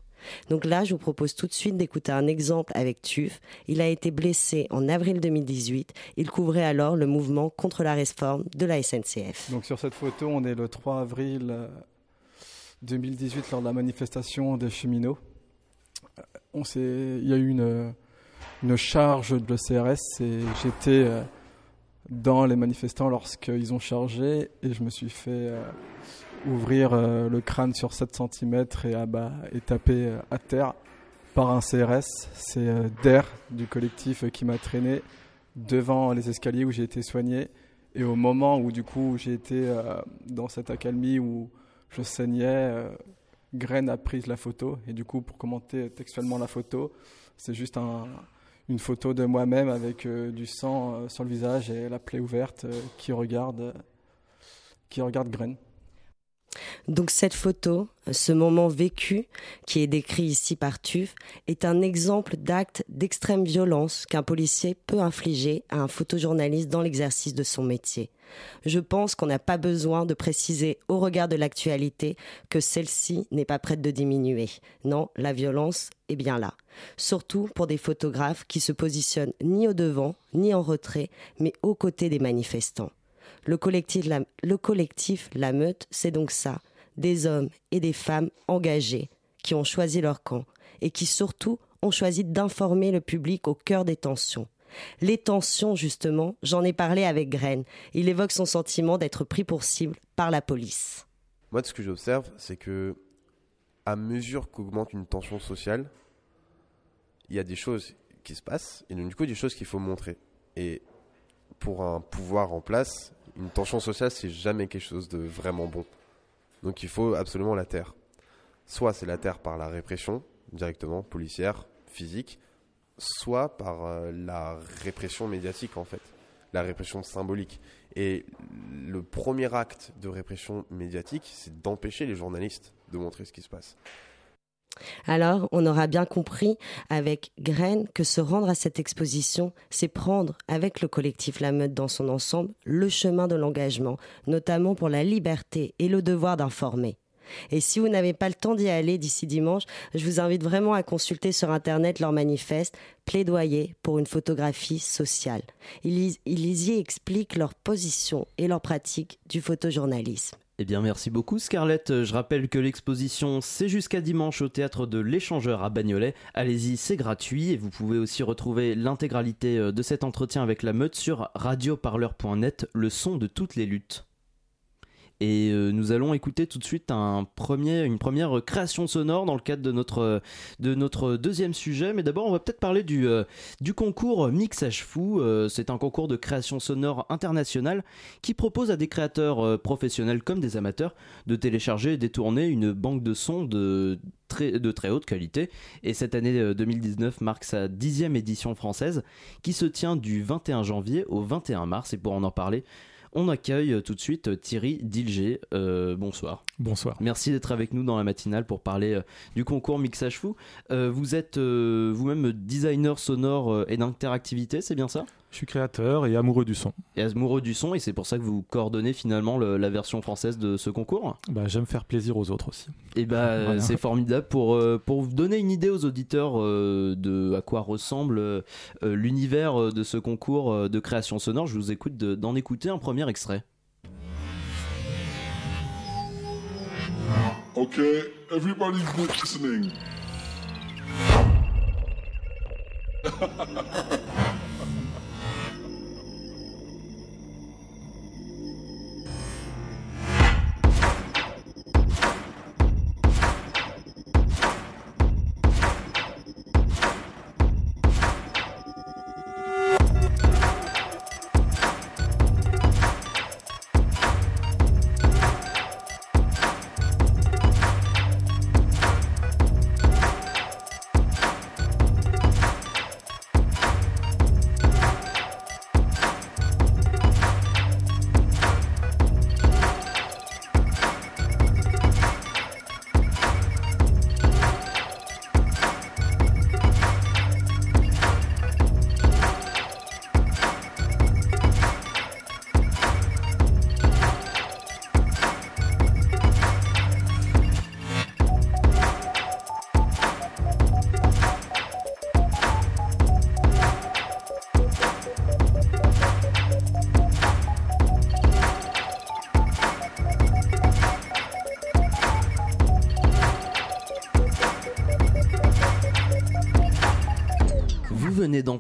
J: Donc là, je vous propose tout de suite d'écouter un exemple avec TUF. Il a été blessé en avril 2018. Il couvrait alors le mouvement contre la réforme de la SNCF.
K: Donc sur cette photo, on est le 3 avril 2018 lors de la manifestation des cheminots. On il y a eu une, charge de l'ECRS et j'étais euh, dans les manifestants lorsqu'ils ont chargé et je me suis fait euh, ouvrir euh, le crâne sur 7 cm et, abat, et taper euh, à terre par un CRS. C'est euh, Der du collectif qui m'a traîné devant les escaliers où j'ai été soigné. Et au moment où du coup j'ai été dans cette accalmie où je saignais, Graine a pris la photo. Et du coup, pour commenter textuellement la photo, c'est juste un, une photo de moi-même avec du sang sur le visage et la plaie ouverte qui regarde, qui regarde Graine.
J: Donc cette photo, ce moment vécu qui est décrit ici par Tuf, est un exemple d'acte d'extrême violence qu'un policier peut infliger à un photojournaliste dans l'exercice de son métier. Je pense qu'on n'a pas besoin de préciser au regard de l'actualité que celle-ci n'est pas prête de diminuer. Non, la violence est bien là. Surtout pour des photographes qui se positionnent ni au devant, ni en retrait, mais aux côtés des manifestants. Le collectif, la, le collectif Meute, c'est donc ça, des hommes et des femmes engagés qui ont choisi leur camp et qui surtout ont choisi d'informer le public au cœur des tensions. Les tensions, justement, j'en ai parlé avec Graine. Il évoque son sentiment d'être pris pour cible par la police.
L: Moi, ce que j'observe, c'est que à mesure qu'augmente une tension sociale, il y a des choses qui se passent et donc du coup des choses qu'il faut montrer. Et pour un pouvoir en place, une tension sociale, c'est jamais quelque chose de vraiment bon. Donc il faut absolument la taire. Soit c'est la taire par la répression, directement, policière, physique, soit par euh, la répression médiatique, en fait. La répression symbolique. Et le premier acte de répression médiatique, c'est d'empêcher les journalistes de montrer ce qui se passe.
J: Alors, on aura bien compris avec Graine que se rendre à cette exposition, c'est prendre, avec le collectif La Meute dans son ensemble, le chemin de l'engagement, notamment pour la liberté et le devoir d'informer. Et si vous n'avez pas le temps d'y aller d'ici dimanche, je vous invite vraiment à consulter sur Internet leur manifeste Plaidoyer pour une photographie sociale. Ils, ils y expliquent leur position et leur pratique du photojournalisme.
A: Eh bien, merci beaucoup, Scarlett. Je rappelle que l'exposition, c'est jusqu'à dimanche au théâtre de l'Échangeur à Bagnolet. Allez-y, c'est gratuit et vous pouvez aussi retrouver l'intégralité euh, de cet entretien avec la meute sur radioparleur.net, le son de toutes les luttes. Et euh, nous allons écouter tout de suite une première création sonore dans le cadre de notre, de notre deuxième sujet. Mais d'abord, on va peut-être parler du, euh, du concours Mixage Fou. Euh, c'est un concours de création sonore internationale qui propose à des créateurs professionnels comme des amateurs de télécharger et détourner une banque de sons de très, de très haute qualité. Et cette année 2019 marque sa dixième édition française qui se tient du 21 janvier au 21 mars. Et pour en en parler, on accueille euh, tout de suite euh, Thierry Dilger. Euh, bonsoir.
M: Bonsoir.
A: Merci d'être avec nous dans la matinale pour parler du concours Mixage Fou. vous êtes vous-même designer sonore et d'interactivité, c'est bien ça?
M: Je suis créateur et amoureux du son.
A: Et amoureux du son, et c'est pour ça que vous coordonnez finalement la version française de ce concours
M: bah, J'aime faire plaisir aux autres aussi.
A: Et bah, <laughs> c'est formidable pour, euh, pour vous donner une idée aux auditeurs euh, de à quoi ressemble euh, l'univers de ce concours de création sonore. Je vous écoute d'en écouter un premier extrait.
N: Ok, everybody's listening. <laughs>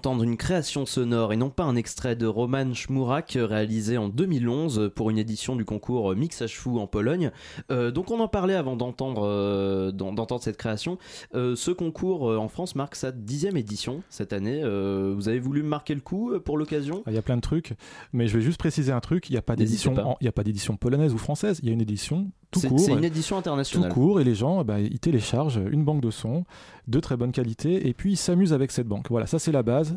A: venez d'entendre une création sonore et non pas un extrait de Roman Shmurak réalisé en 2011 pour une édition du concours Mixage Fou en Pologne. Euh, donc on en parlait avant d'entendre euh, d'entendre cette création. Euh, ce concours en France marque sa dixième édition cette année. Vous avez voulu marquer le coup pour l'occasion?
M: Il y a plein de trucs, mais je vais juste préciser un truc il n'y a pas d'édition, il y a pas d'édition polonaise ou française, il y a une édition tout court.
A: c'est une édition internationale.
M: Tout court, et les gens, bah, ils téléchargent une banque de sons de très bonne qualité, et puis ils s'amusent avec cette banque. Voilà, ça c'est la base,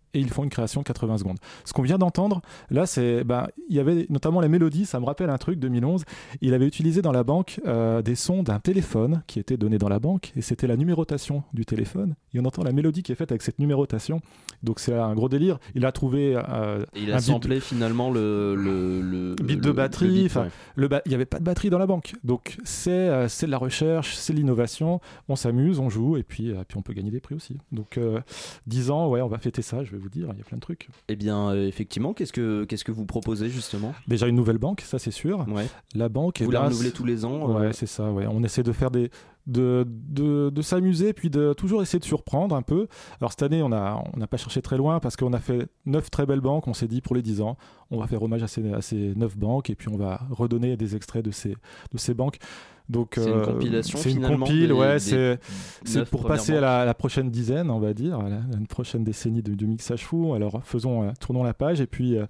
M: et ils font une création 80 secondes. Ce qu'on vient d'entendre, là, c'est, bah, il y avait notamment la mélodie, ça me rappelle un truc 2011. Il avait utilisé dans la banque euh, des sons d'un téléphone qui était donné dans la banque, et c'était la numérotation du téléphone. Et on entend la mélodie qui est faite avec cette numérotation. Donc c'est un gros délire. Il a trouvé euh,
A: il a
M: beat-
A: samplé finalement le, le, le-
M: bit
A: le-
M: de batterie.
A: beat,
M: enfin,
A: ouais.
M: le ba- il n'y avait pas de batterie dans la banque. Donc c'est euh, c'est de la recherche, c'est de l'innovation. On s'amuse, on joue et puis, euh, puis on peut gagner des prix aussi. Donc euh, 10 ans, ouais, on va fêter ça, je vais vous dire, il y a plein de trucs.
A: Eh bien, euh, effectivement, qu'est-ce que, qu'est-ce que vous proposez justement?
M: Déjà une nouvelle banque, ça c'est sûr. La banque,
A: Vous
M: eh
A: la renouvelez tous les ans,
M: Ouais,
A: euh,
M: c'est ça. Ouais. On essaie de faire des de, de, de s'amuser puis de toujours essayer de surprendre un peu. Alors cette année, on a on n'a pas cherché très loin parce qu'on a fait neuf très belles banques. On s'est dit pour les 10 ans, on va faire hommage à ces, à ces neuf banques et puis on va redonner des extraits de ces de ces banques. Donc
A: C'est une
M: euh,
A: compilation,
M: C'est une compile, ouais. C'est pour passer à la, prochaine dizaine, on va dire, à la, à une prochaine décennie de, de mixage fou. Alors faisons, euh, tournons la page et puis. euh,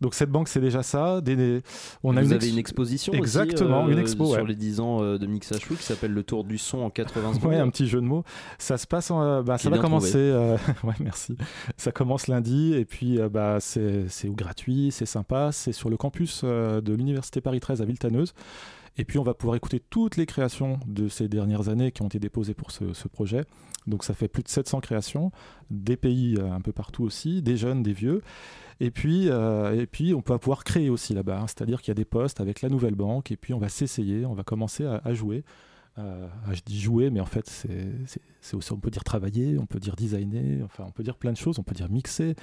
M: donc cette banque c'est déjà ça. Des, des- on a
A: vous
M: une
A: avez
M: ex-
A: une exposition aussi,
M: exactement
A: euh,
M: une expo
A: sur
M: ouais.
A: les 10 ans de Mixage Fou qui s'appelle Le Tour du Son en 80 <laughs> secondes.
M: Ouais, un petit jeu de mots. Ça se passe, en, bah, ça va commencer. euh, <laughs> ouais, merci. Ça commence lundi et puis euh, bah, c'est c'est gratuit, c'est sympa. C'est sur le campus de l'université Paris 13 à Villetaneuse. Et puis on va pouvoir écouter toutes les créations de ces dernières années qui ont été déposées pour ce, projet. Donc ça fait plus de 700 créations, des pays euh, un peu partout aussi, des jeunes, des vieux. Et puis, euh, et puis on va pouvoir créer aussi là-bas. hein. C'est-à-dire qu'il y a des postes avec la nouvelle banque et puis on va s'essayer, on va commencer à, à jouer. Euh, je dis jouer, mais en fait, c'est aussi, on peut dire travailler, on peut dire designer, enfin, on peut dire plein de choses, on peut dire mixer,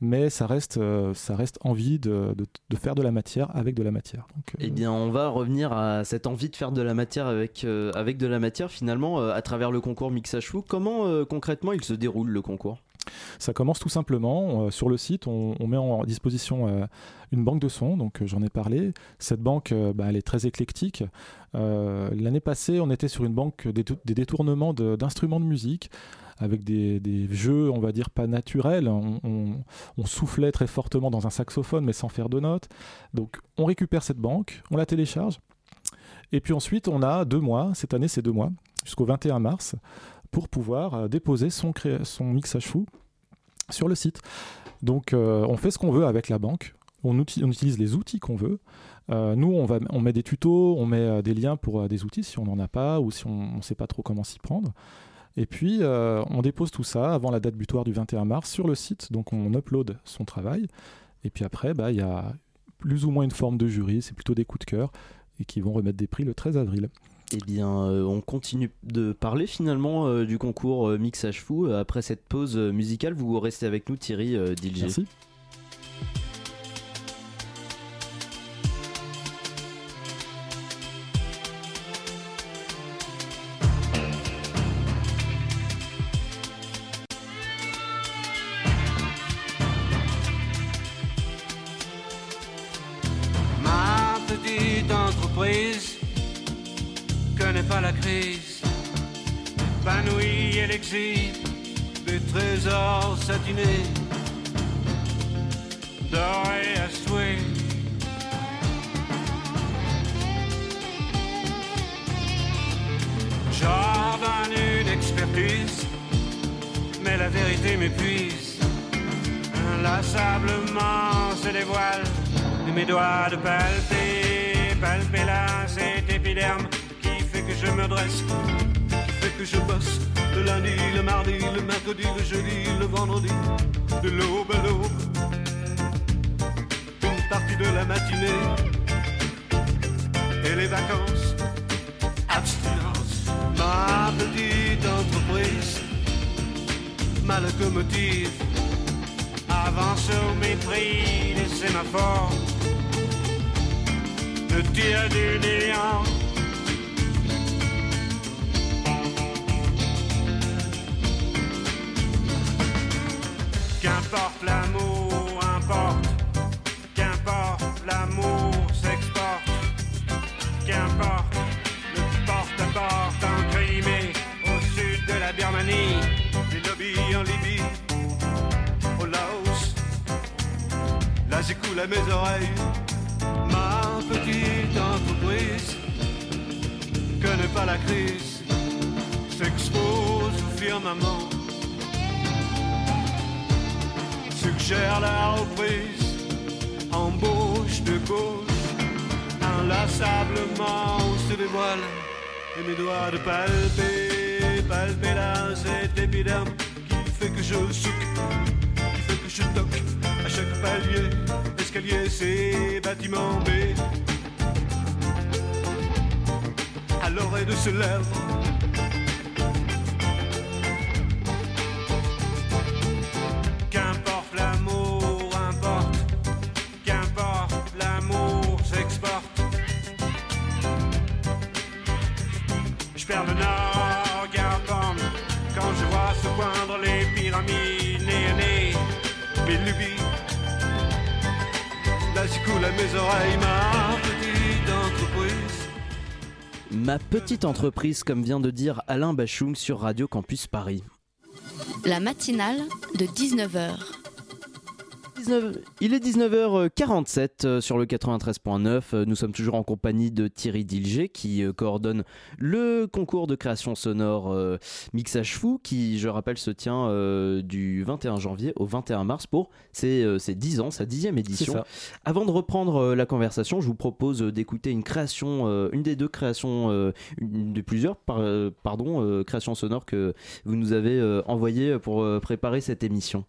M: mais ça reste, euh, ça reste envie de, de- faire de la matière avec de la matière. Euh,
A: Eh bien, on va revenir à cette envie de faire de la matière avec, euh, avec de la matière finalement à travers le concours Mixage Fou. Comment concrètement il se déroule le concours?
M: Ça commence tout simplement euh, sur le site, on, met en disposition euh, une banque de sons, donc euh, j'en ai parlé. Cette banque, bah, elle est très éclectique. L'année passée, on était sur une banque des, détournements d'instruments de, musique avec des, jeux, on va dire, pas naturels. On soufflait très fortement dans un saxophone, mais sans faire de notes. Donc, on récupère cette banque, on la télécharge. Et puis ensuite, on a deux mois, cette année c'est deux mois, jusqu'au 21 mars, pour pouvoir euh, déposer son, mixage fou sur le site. Donc euh, on fait ce qu'on veut avec la banque, on, utilise les outils qu'on veut. Euh, nous, on, met des tutos, on met des liens pour des outils si on n'en a pas ou si on ne sait pas trop comment s'y prendre. Et puis, on dépose tout ça avant la date butoir du 21 mars sur le site. Donc, on upload son travail. Et puis après, bah, il y a plus ou moins une forme de jury. C'est plutôt des coups de cœur et qui vont remettre des prix le 13 avril.
A: Eh bien, euh, on continue de parler finalement euh, du concours euh, Mixage Fou. Après cette pause musicale, vous restez avec nous, Thierry Dilger.
M: Merci.
O: Mes oreilles ma petite entreprise. Connaît pas la crise, s'expose au firmament. Suggère la reprise, embauche de gauche, inlassablement se dévoile. Et mes doigts de palper, palper là cet épiderme qui fait que je souque, qui fait que je toque à chaque palier, c'est bâtiment B. À l'oreille de ce lèvre. Qu'importe l'amour, importe. Qu'importe l'amour s'exporte. Je perds le nord, Garpam, quand je vois se poindre les pyramides. Là, j'y coule à mes oreilles ma petite entreprise.
A: Ma petite entreprise, comme vient de dire Alain Bachung sur Radio Campus Paris.
B: La matinale de 19h.
A: 19 Il est 19h47 euh, sur le 93.9. Euh, Nous sommes toujours en compagnie de Thierry Dilger qui euh, coordonne le concours de création sonore euh, Mixage Fou qui, je rappelle, se tient euh, du 21 janvier au 21 mars pour ses, euh, ses 10 ans, sa dixième édition. Avant de reprendre la conversation, je vous propose d'écouter une création, une des deux créations, une des plusieurs, par- pardon, créations sonores que vous nous avez envoyées pour préparer cette émission.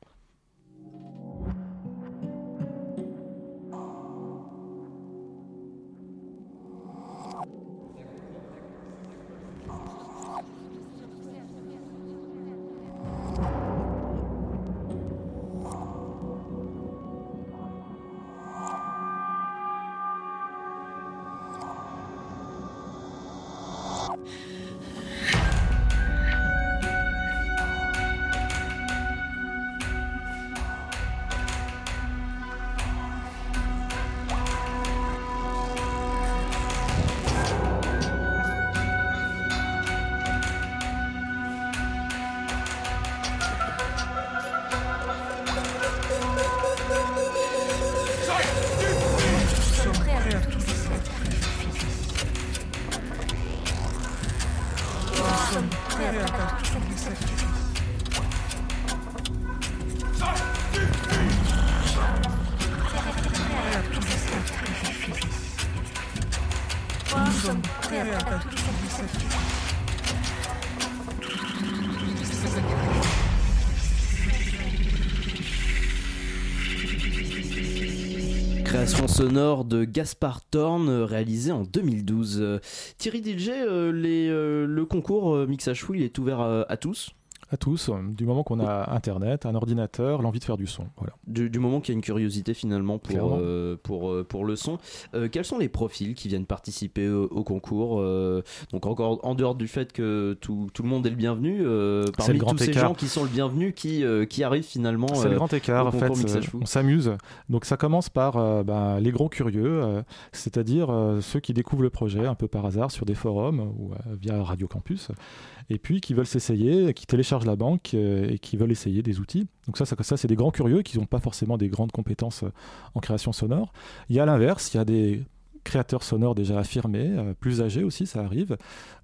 A: Sonore de Gaspard Thorne euh, réalisée en 2012. Euh, Thierry Dilger, euh, le concours Mixage Fou, il est ouvert à tous?
M: À tous, du moment qu'on a Internet, un ordinateur, l'envie de faire du son. Voilà.
A: Du, du moment qu'il y a une curiosité finalement pour, euh, pour, euh, pour le son. Euh, quels sont les profils qui viennent participer au, au concours euh, Donc encore en dehors du fait que tout, tout le monde est le bienvenu, parmi
M: le
A: tous ces
M: écart.
A: gens qui sont le bienvenu, qui, qui arrivent finalement
M: C'est le grand écart, en fait. on s'amuse. Donc ça commence par ben, les gros curieux, c'est-à-dire ceux qui découvrent le projet un peu par hasard sur des forums ou via Radio Campus, et puis qui veulent s'essayer, qui téléchargent la banque euh, et qui veulent essayer des outils. Donc ça, ça, c'est des grands curieux qui n'ont pas forcément des grandes compétences euh, en création sonore. Il y a l'inverse, il y a des créateurs sonores déjà affirmés, euh, plus âgés aussi, ça arrive.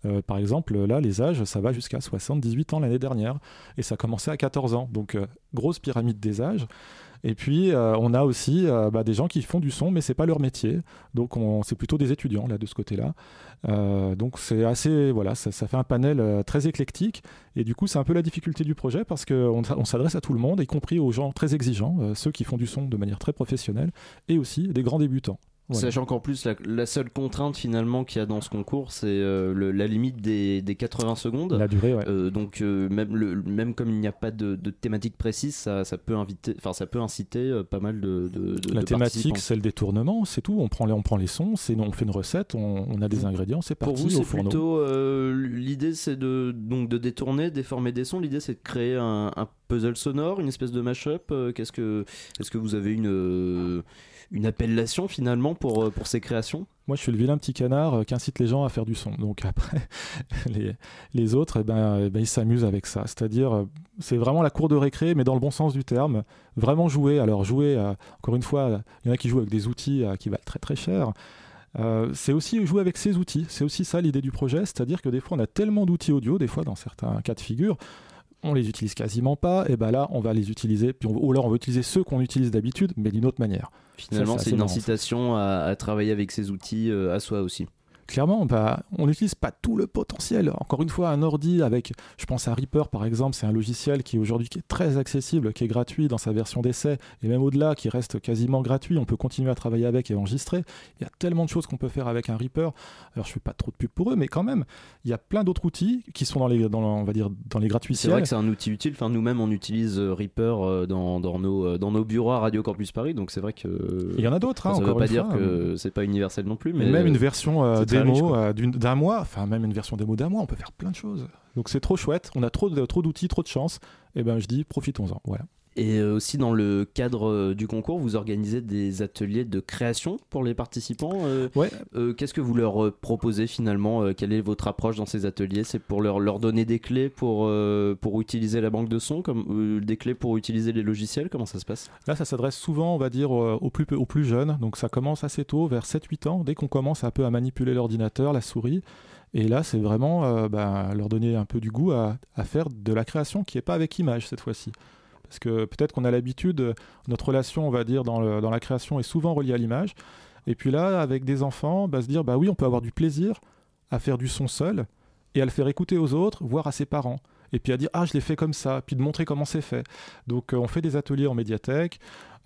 M: Euh, par exemple, là, les âges, ça va jusqu'à 78 ans l'année dernière, et ça a commencé à 14 ans. Donc, euh, grosse pyramide des âges. Et puis, on a aussi bah, des gens qui font du son, mais c'est pas leur métier. Donc, on- c'est plutôt des étudiants là de ce côté-là. Donc, c'est assez, voilà, ça, fait un panel très éclectique. Et du coup, c'est un peu la difficulté du projet parce qu'on on s'adresse à tout le monde, y compris aux gens très exigeants, ceux qui font du son de manière très professionnelle, et aussi des grands débutants.
A: Sachant qu'en plus, la, la seule contrainte finalement qu'il y a dans ce concours, c'est euh, la limite des, des 80 secondes.
M: La durée, ouais.
A: Euh, donc euh, même, le, même comme il n'y a pas de, de thématique précise, ça, ça peut inviter, ça peut inciter pas mal de, de, de-
M: La thématique,
A: participants.
M: c'est le détournement, c'est tout. On prend les, on prend les sons, c'est, on fait une recette, on, on a des ingrédients, c'est
A: Pour
M: parti
A: vous,
M: au
A: c'est
M: fourneau.
A: plutôt euh, l'idée, c'est de donc de détourner, déformer des sons. L'idée, c'est de créer un, un puzzle sonore, une espèce de mashup. Qu'est-ce que, est-ce que vous avez une une appellation finalement pour euh, pour ces créations?
M: Moi, je suis le vilain petit canard euh, qui incite les gens à faire du son. Donc après, <laughs> les, les autres, eh ben, eh ben, ils s'amusent avec ça. C'est-à-dire, euh, c'est vraiment la cour de récré, mais dans le bon sens du terme. Vraiment jouer. Alors jouer, encore une fois, il y en a qui jouent avec des outils qui valent très très cher. C'est aussi jouer avec ces outils. C'est aussi ça l'idée du projet. C'est-à-dire que des fois, on a tellement d'outils audio, des fois dans certains cas de figure, on les utilise quasiment pas. Et ben là, on va les utiliser. Puis on, ou alors on va utiliser ceux qu'on utilise d'habitude, mais d'une autre manière.
A: Finalement, c'est une
M: marrant,
A: incitation à, à travailler avec ces outils euh, à soi aussi.
M: Clairement, bah, on n'utilise pas tout le potentiel. Encore une fois, un ordi avec, je pense à Reaper par exemple, c'est un logiciel qui aujourd'hui qui est très accessible, qui est gratuit dans sa version d'essai, et même au-delà, qui reste quasiment gratuit. On peut continuer à travailler avec et enregistrer. Il y a tellement de choses qu'on peut faire avec un Reaper. Alors je fais pas trop de pub pour eux, mais quand même, il y a plein d'autres outils qui sont dans les, dans, on va dire, dans les gratuits.
A: C'est vrai que c'est un outil utile. Enfin, nous-mêmes, on utilise euh, Reaper euh, dans, dans nos, euh, dans nos bureaux à Radio Campus Paris. Donc c'est vrai que.
M: Il y en a d'autres, hein,
A: ça ne veut pas dire que c'est pas universel non plus. Mais
M: même une version euh, démo euh, d'un mois, enfin même une version démo d'un mois, on peut faire plein de choses. Donc c'est trop chouette, on a trop de- trop d'outils, trop de chance. Et ben je dis profitons-en. Voilà.
A: Et euh, aussi dans le cadre euh, du concours, vous organisez des ateliers de création pour les participants. euh,
M: Ouais.
A: Qu'est-ce que vous leur proposez finalement Quelle est votre approche dans ces ateliers? C'est pour leur, leur donner des clés pour, pour utiliser la banque de sons, comme, des clés pour utiliser les logiciels? Comment ça se passe?
M: Là, ça s'adresse souvent, on va dire, aux plus, aux plus jeunes. Donc ça commence assez tôt, vers 7-8 ans, dès qu'on commence un peu à manipuler l'ordinateur, la souris. Et là, c'est vraiment euh, ben, leur donner un peu du goût à, à faire de la création qui n'est pas avec image cette fois-ci. Parce que peut-être qu'on a l'habitude, notre relation, on va dire, dans la création est souvent reliée à l'image. Et puis là, avec des enfants, bah, se dire, bah oui, on peut avoir du plaisir à faire du son seul et à le faire écouter aux autres, voire à ses parents. Et puis à dire, ah, je l'ai fait comme ça, puis de montrer comment c'est fait. Donc euh, on fait des ateliers en médiathèque.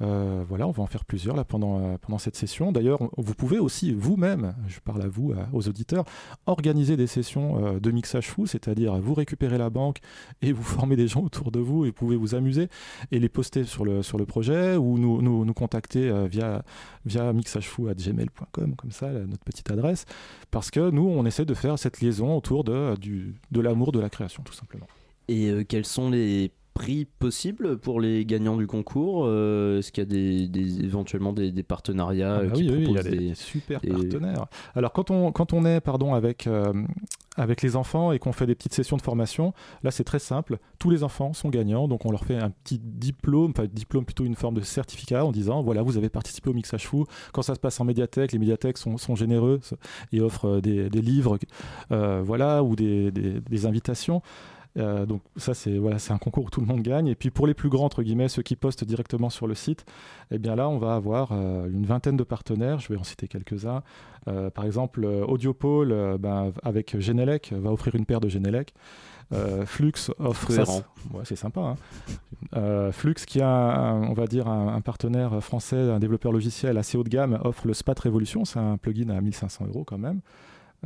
M: Euh, voilà, on va en faire plusieurs là pendant, euh, pendant cette session. D'ailleurs, vous pouvez aussi vous-même, je parle à vous, à- aux auditeurs, organiser des sessions euh, de mixage fou, c'est-à-dire vous récupérez la banque et vous <laughs> formez des gens autour de vous et vous pouvez vous amuser et les poster sur le, sur le projet ou nous, nous, nous contacter euh, via, via mixagefou.gmail.com, comme ça, notre petite adresse, parce que nous, on essaie de faire cette liaison autour de, de l'amour de la création, tout simplement.
A: Et euh, quels sont les prix possibles pour les gagnants du concours Euh, Est-ce qu'il y a des, des- éventuellement des, des partenariats
M: Ah
A: euh,
M: bah
A: qui
M: oui, oui, il y a des,
A: des
M: super partenaires. Alors quand on, quand on est pardon, avec, euh, avec les enfants et qu'on fait des petites sessions de formation, là c'est très simple. Tous les enfants sont gagnants, donc on leur fait un petit diplôme, enfin diplôme plutôt une forme de certificat en disant voilà vous avez participé au mixage fou. Quand ça se passe en médiathèque, les médiathèques sont, sont généreux et offrent euh, des, des livres, euh, voilà, ou des invitations. Euh, donc ça c'est voilà c'est un concours où tout le monde gagne. Et puis pour les plus grands entre guillemets ceux qui postent directement sur le site eh bien là on va avoir euh, une vingtaine de partenaires. Je vais en citer quelques-uns. Euh, par exemple Audiopole ben, avec Genelec va offrir une paire de Genelec. Flux offre c'est- ouais, c'est sympa hein. Flux qui a un- on va dire un, un partenaire français un développeur logiciel assez haut de gamme offre le Spat Révolution c'est un plugin à 1500 euros quand même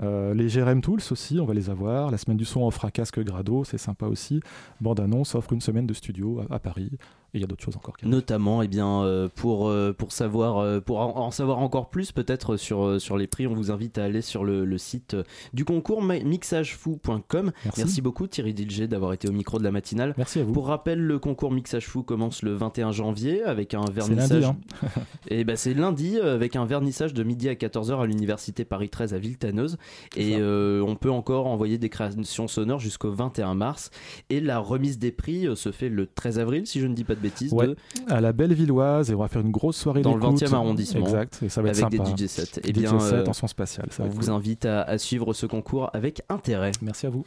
M: euh, les GRM Tools aussi, on va les avoir. La semaine du son offre un casque Grado, c'est sympa aussi. Bande annonce offre une semaine de studio à, à Paris. Et il y a d'autres choses encore.
A: Notamment, eh bien, euh, pour, euh, pour, savoir, euh, pour en, en savoir encore plus, peut-être sur, sur les prix, on vous invite à aller sur le, le site du concours mi- mixagefou.com.
M: Merci.
A: beaucoup Thierry Dilger d'avoir été au micro de la matinale.
M: Merci à vous.
A: Pour rappel, le concours Mixage Fou commence le 21 janvier avec un vernissage.
M: lundi, hein. <laughs>
A: Et ben c'est lundi avec un vernissage de midi à 14h à l'université Paris 13 à Villetaneuse. Et on peut encore envoyer des créations sonores jusqu'au 21 mars. Et la remise des prix se fait le 13 avril, si je ne dis pas de bêtises,
M: Ouais,
A: de-
M: à la Bellevilloise et on va faire une grosse soirée
A: dans le
M: d'écoute.
A: 20e arrondissement.
M: Exact, et ça va être
A: avec
M: sympa.
A: des DJ sets.
M: Des
A: Et bien,
M: DJ sets
A: euh,
M: en son spatial. ça
A: on vous
M: cool.
A: invite à, à suivre ce concours avec intérêt.
M: Merci à vous.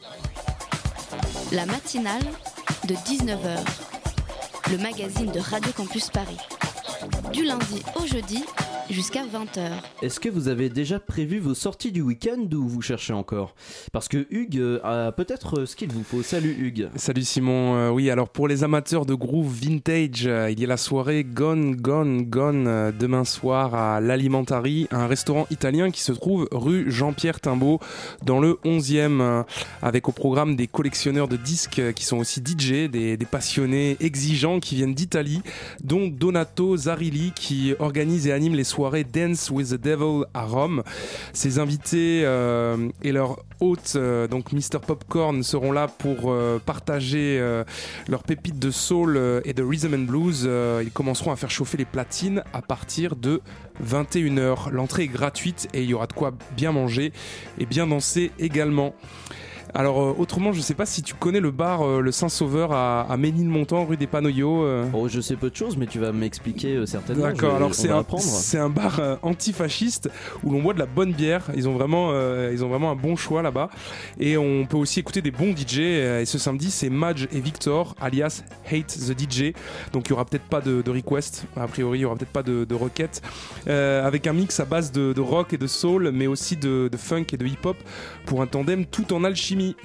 B: La matinale de 19h. Le magazine de Radio Campus Paris. Du lundi au jeudi jusqu'à 20h.
A: Est-ce que vous avez déjà prévu vos sorties du week-end ou vous cherchez encore? Parce que Hugues a peut-être ce qu'il vous faut. Salut Hugues.
P: Salut Simon. Euh, oui, alors pour les amateurs de groove vintage, euh, il y a la soirée Gone Gone Gone euh, demain soir à l'Alimentari, un restaurant italien qui se trouve rue Jean-Pierre Timbaud dans le 11e, euh, avec au programme des collectionneurs de disques euh, qui sont aussi DJ, des, des passionnés exigeants qui viennent d'Italie, dont Donato Zarilli qui organise et anime les soirées Dance with the Devil à Rome. Ses invités euh, et leur hôte, euh, donc Mr Popcorn, seront là pour euh, partager leurs pépites de soul et de rhythm and blues. Ils commenceront à faire chauffer les platines à partir de 21h. L'entrée est gratuite et il y aura de quoi bien manger et bien danser également. Alors euh, autrement, je sais pas si tu connais le bar euh, le Saint-Sauveur à, à Ménilmontant, rue des Panoyaux. euh.
A: Oh, je sais peu de choses, mais tu vas m'expliquer euh, certainement.
P: D'accord,
A: Je-
P: alors c'est
A: va
P: un,
A: apprendre.
P: c'est un bar euh, antifasciste où l'on boit de la bonne bière. Ils ont vraiment, euh, ils ont vraiment un bon choix là-bas. Et on peut aussi écouter des bons DJ. euh, Et ce samedi, c'est Madge et Victor, alias Hate the DJ. Donc il y aura peut-être pas de, de request. A priori, il y aura peut-être pas de, de requête. Euh, avec un mix à base de, de rock et de soul, mais aussi de, de funk et de hip-hop pour un tandem tout en alchimie.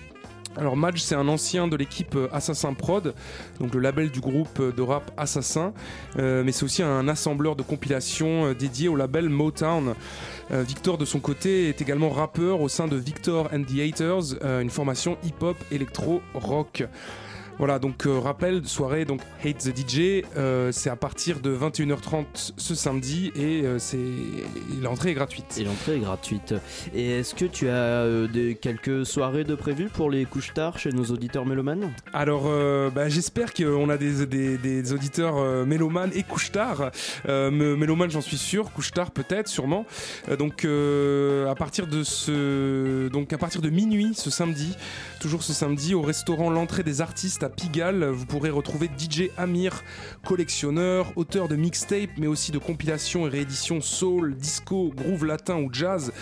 P: Alors Madge, c'est un ancien de l'équipe euh, Assassin Prod, donc le label du groupe euh, de rap Assassin, Euh, mais c'est aussi un assembleur de compilations dédié au label Motown. Victor, de son côté, est également rappeur au sein de Victor and the Haters, une formation hip-hop, électro, rock. Voilà, donc euh, rappel, soirée, donc Hate the DJ, euh, c'est à partir de 21h30 ce samedi et euh, c'est l'entrée est gratuite.
A: Et l'entrée est gratuite. Et est-ce que tu as des, quelques soirées de prévues pour les couches tard chez nos auditeurs mélomanes?
P: Alors, bah, j'espère qu'on a des, des- des auditeurs mélomanes et couche-tard. Euh, me- mélomanes, j'en suis sûr. Couche-tard, peut-être, sûrement. Donc, à partir de ce, donc à partir de minuit, ce samedi, toujours ce samedi, au restaurant L'entrée des artistes Pigalle, vous pourrez retrouver DJ Amir, collectionneur, auteur de mixtape, mais aussi de compilations et rééditions soul, disco, groove latin ou jazz.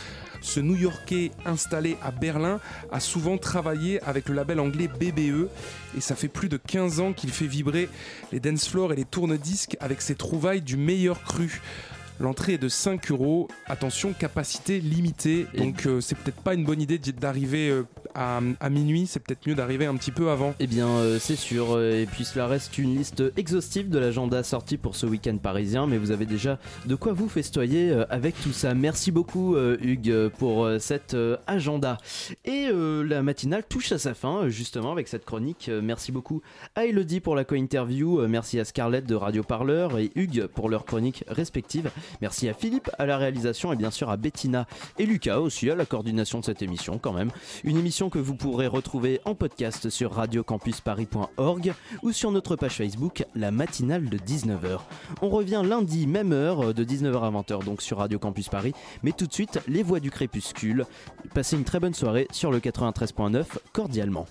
P: Ce New-Yorkais installé à Berlin a souvent travaillé avec le label anglais BBE et ça fait plus de 15 ans qu'il fait vibrer les dance floors et les tourne-disques avec ses trouvailles du meilleur cru. L'entrée est de 5 euros. Attention, capacité limitée. Donc, euh, c'est peut-être pas une bonne idée d'arriver euh, à, à minuit. C'est peut-être mieux d'arriver un petit peu avant.
A: Eh bien, euh, c'est sûr. Et puis, cela reste une liste exhaustive de l'agenda sorti pour ce week-end parisien. Mais vous avez déjà de quoi vous festoyer avec tout ça. Merci beaucoup, Hugues, pour cet agenda. Et la matinale touche à sa fin, justement, avec cette chronique. Merci beaucoup à Elodie pour la co-interview. Merci à Scarlett de Radio Parleur et Hugues pour leurs chroniques respectives. Merci à Philippe à la réalisation et bien sûr à Bettina et Lucas aussi à la coordination de cette émission quand même. Une émission que vous pourrez retrouver en podcast sur radiocampusparis.org ou sur notre page Facebook La matinale de 19h. On revient lundi même heure de 19h à 20h donc sur Radio Campus Paris. Mais tout de suite les voix du crépuscule. Passez une très bonne soirée sur le 93.9 cordialement.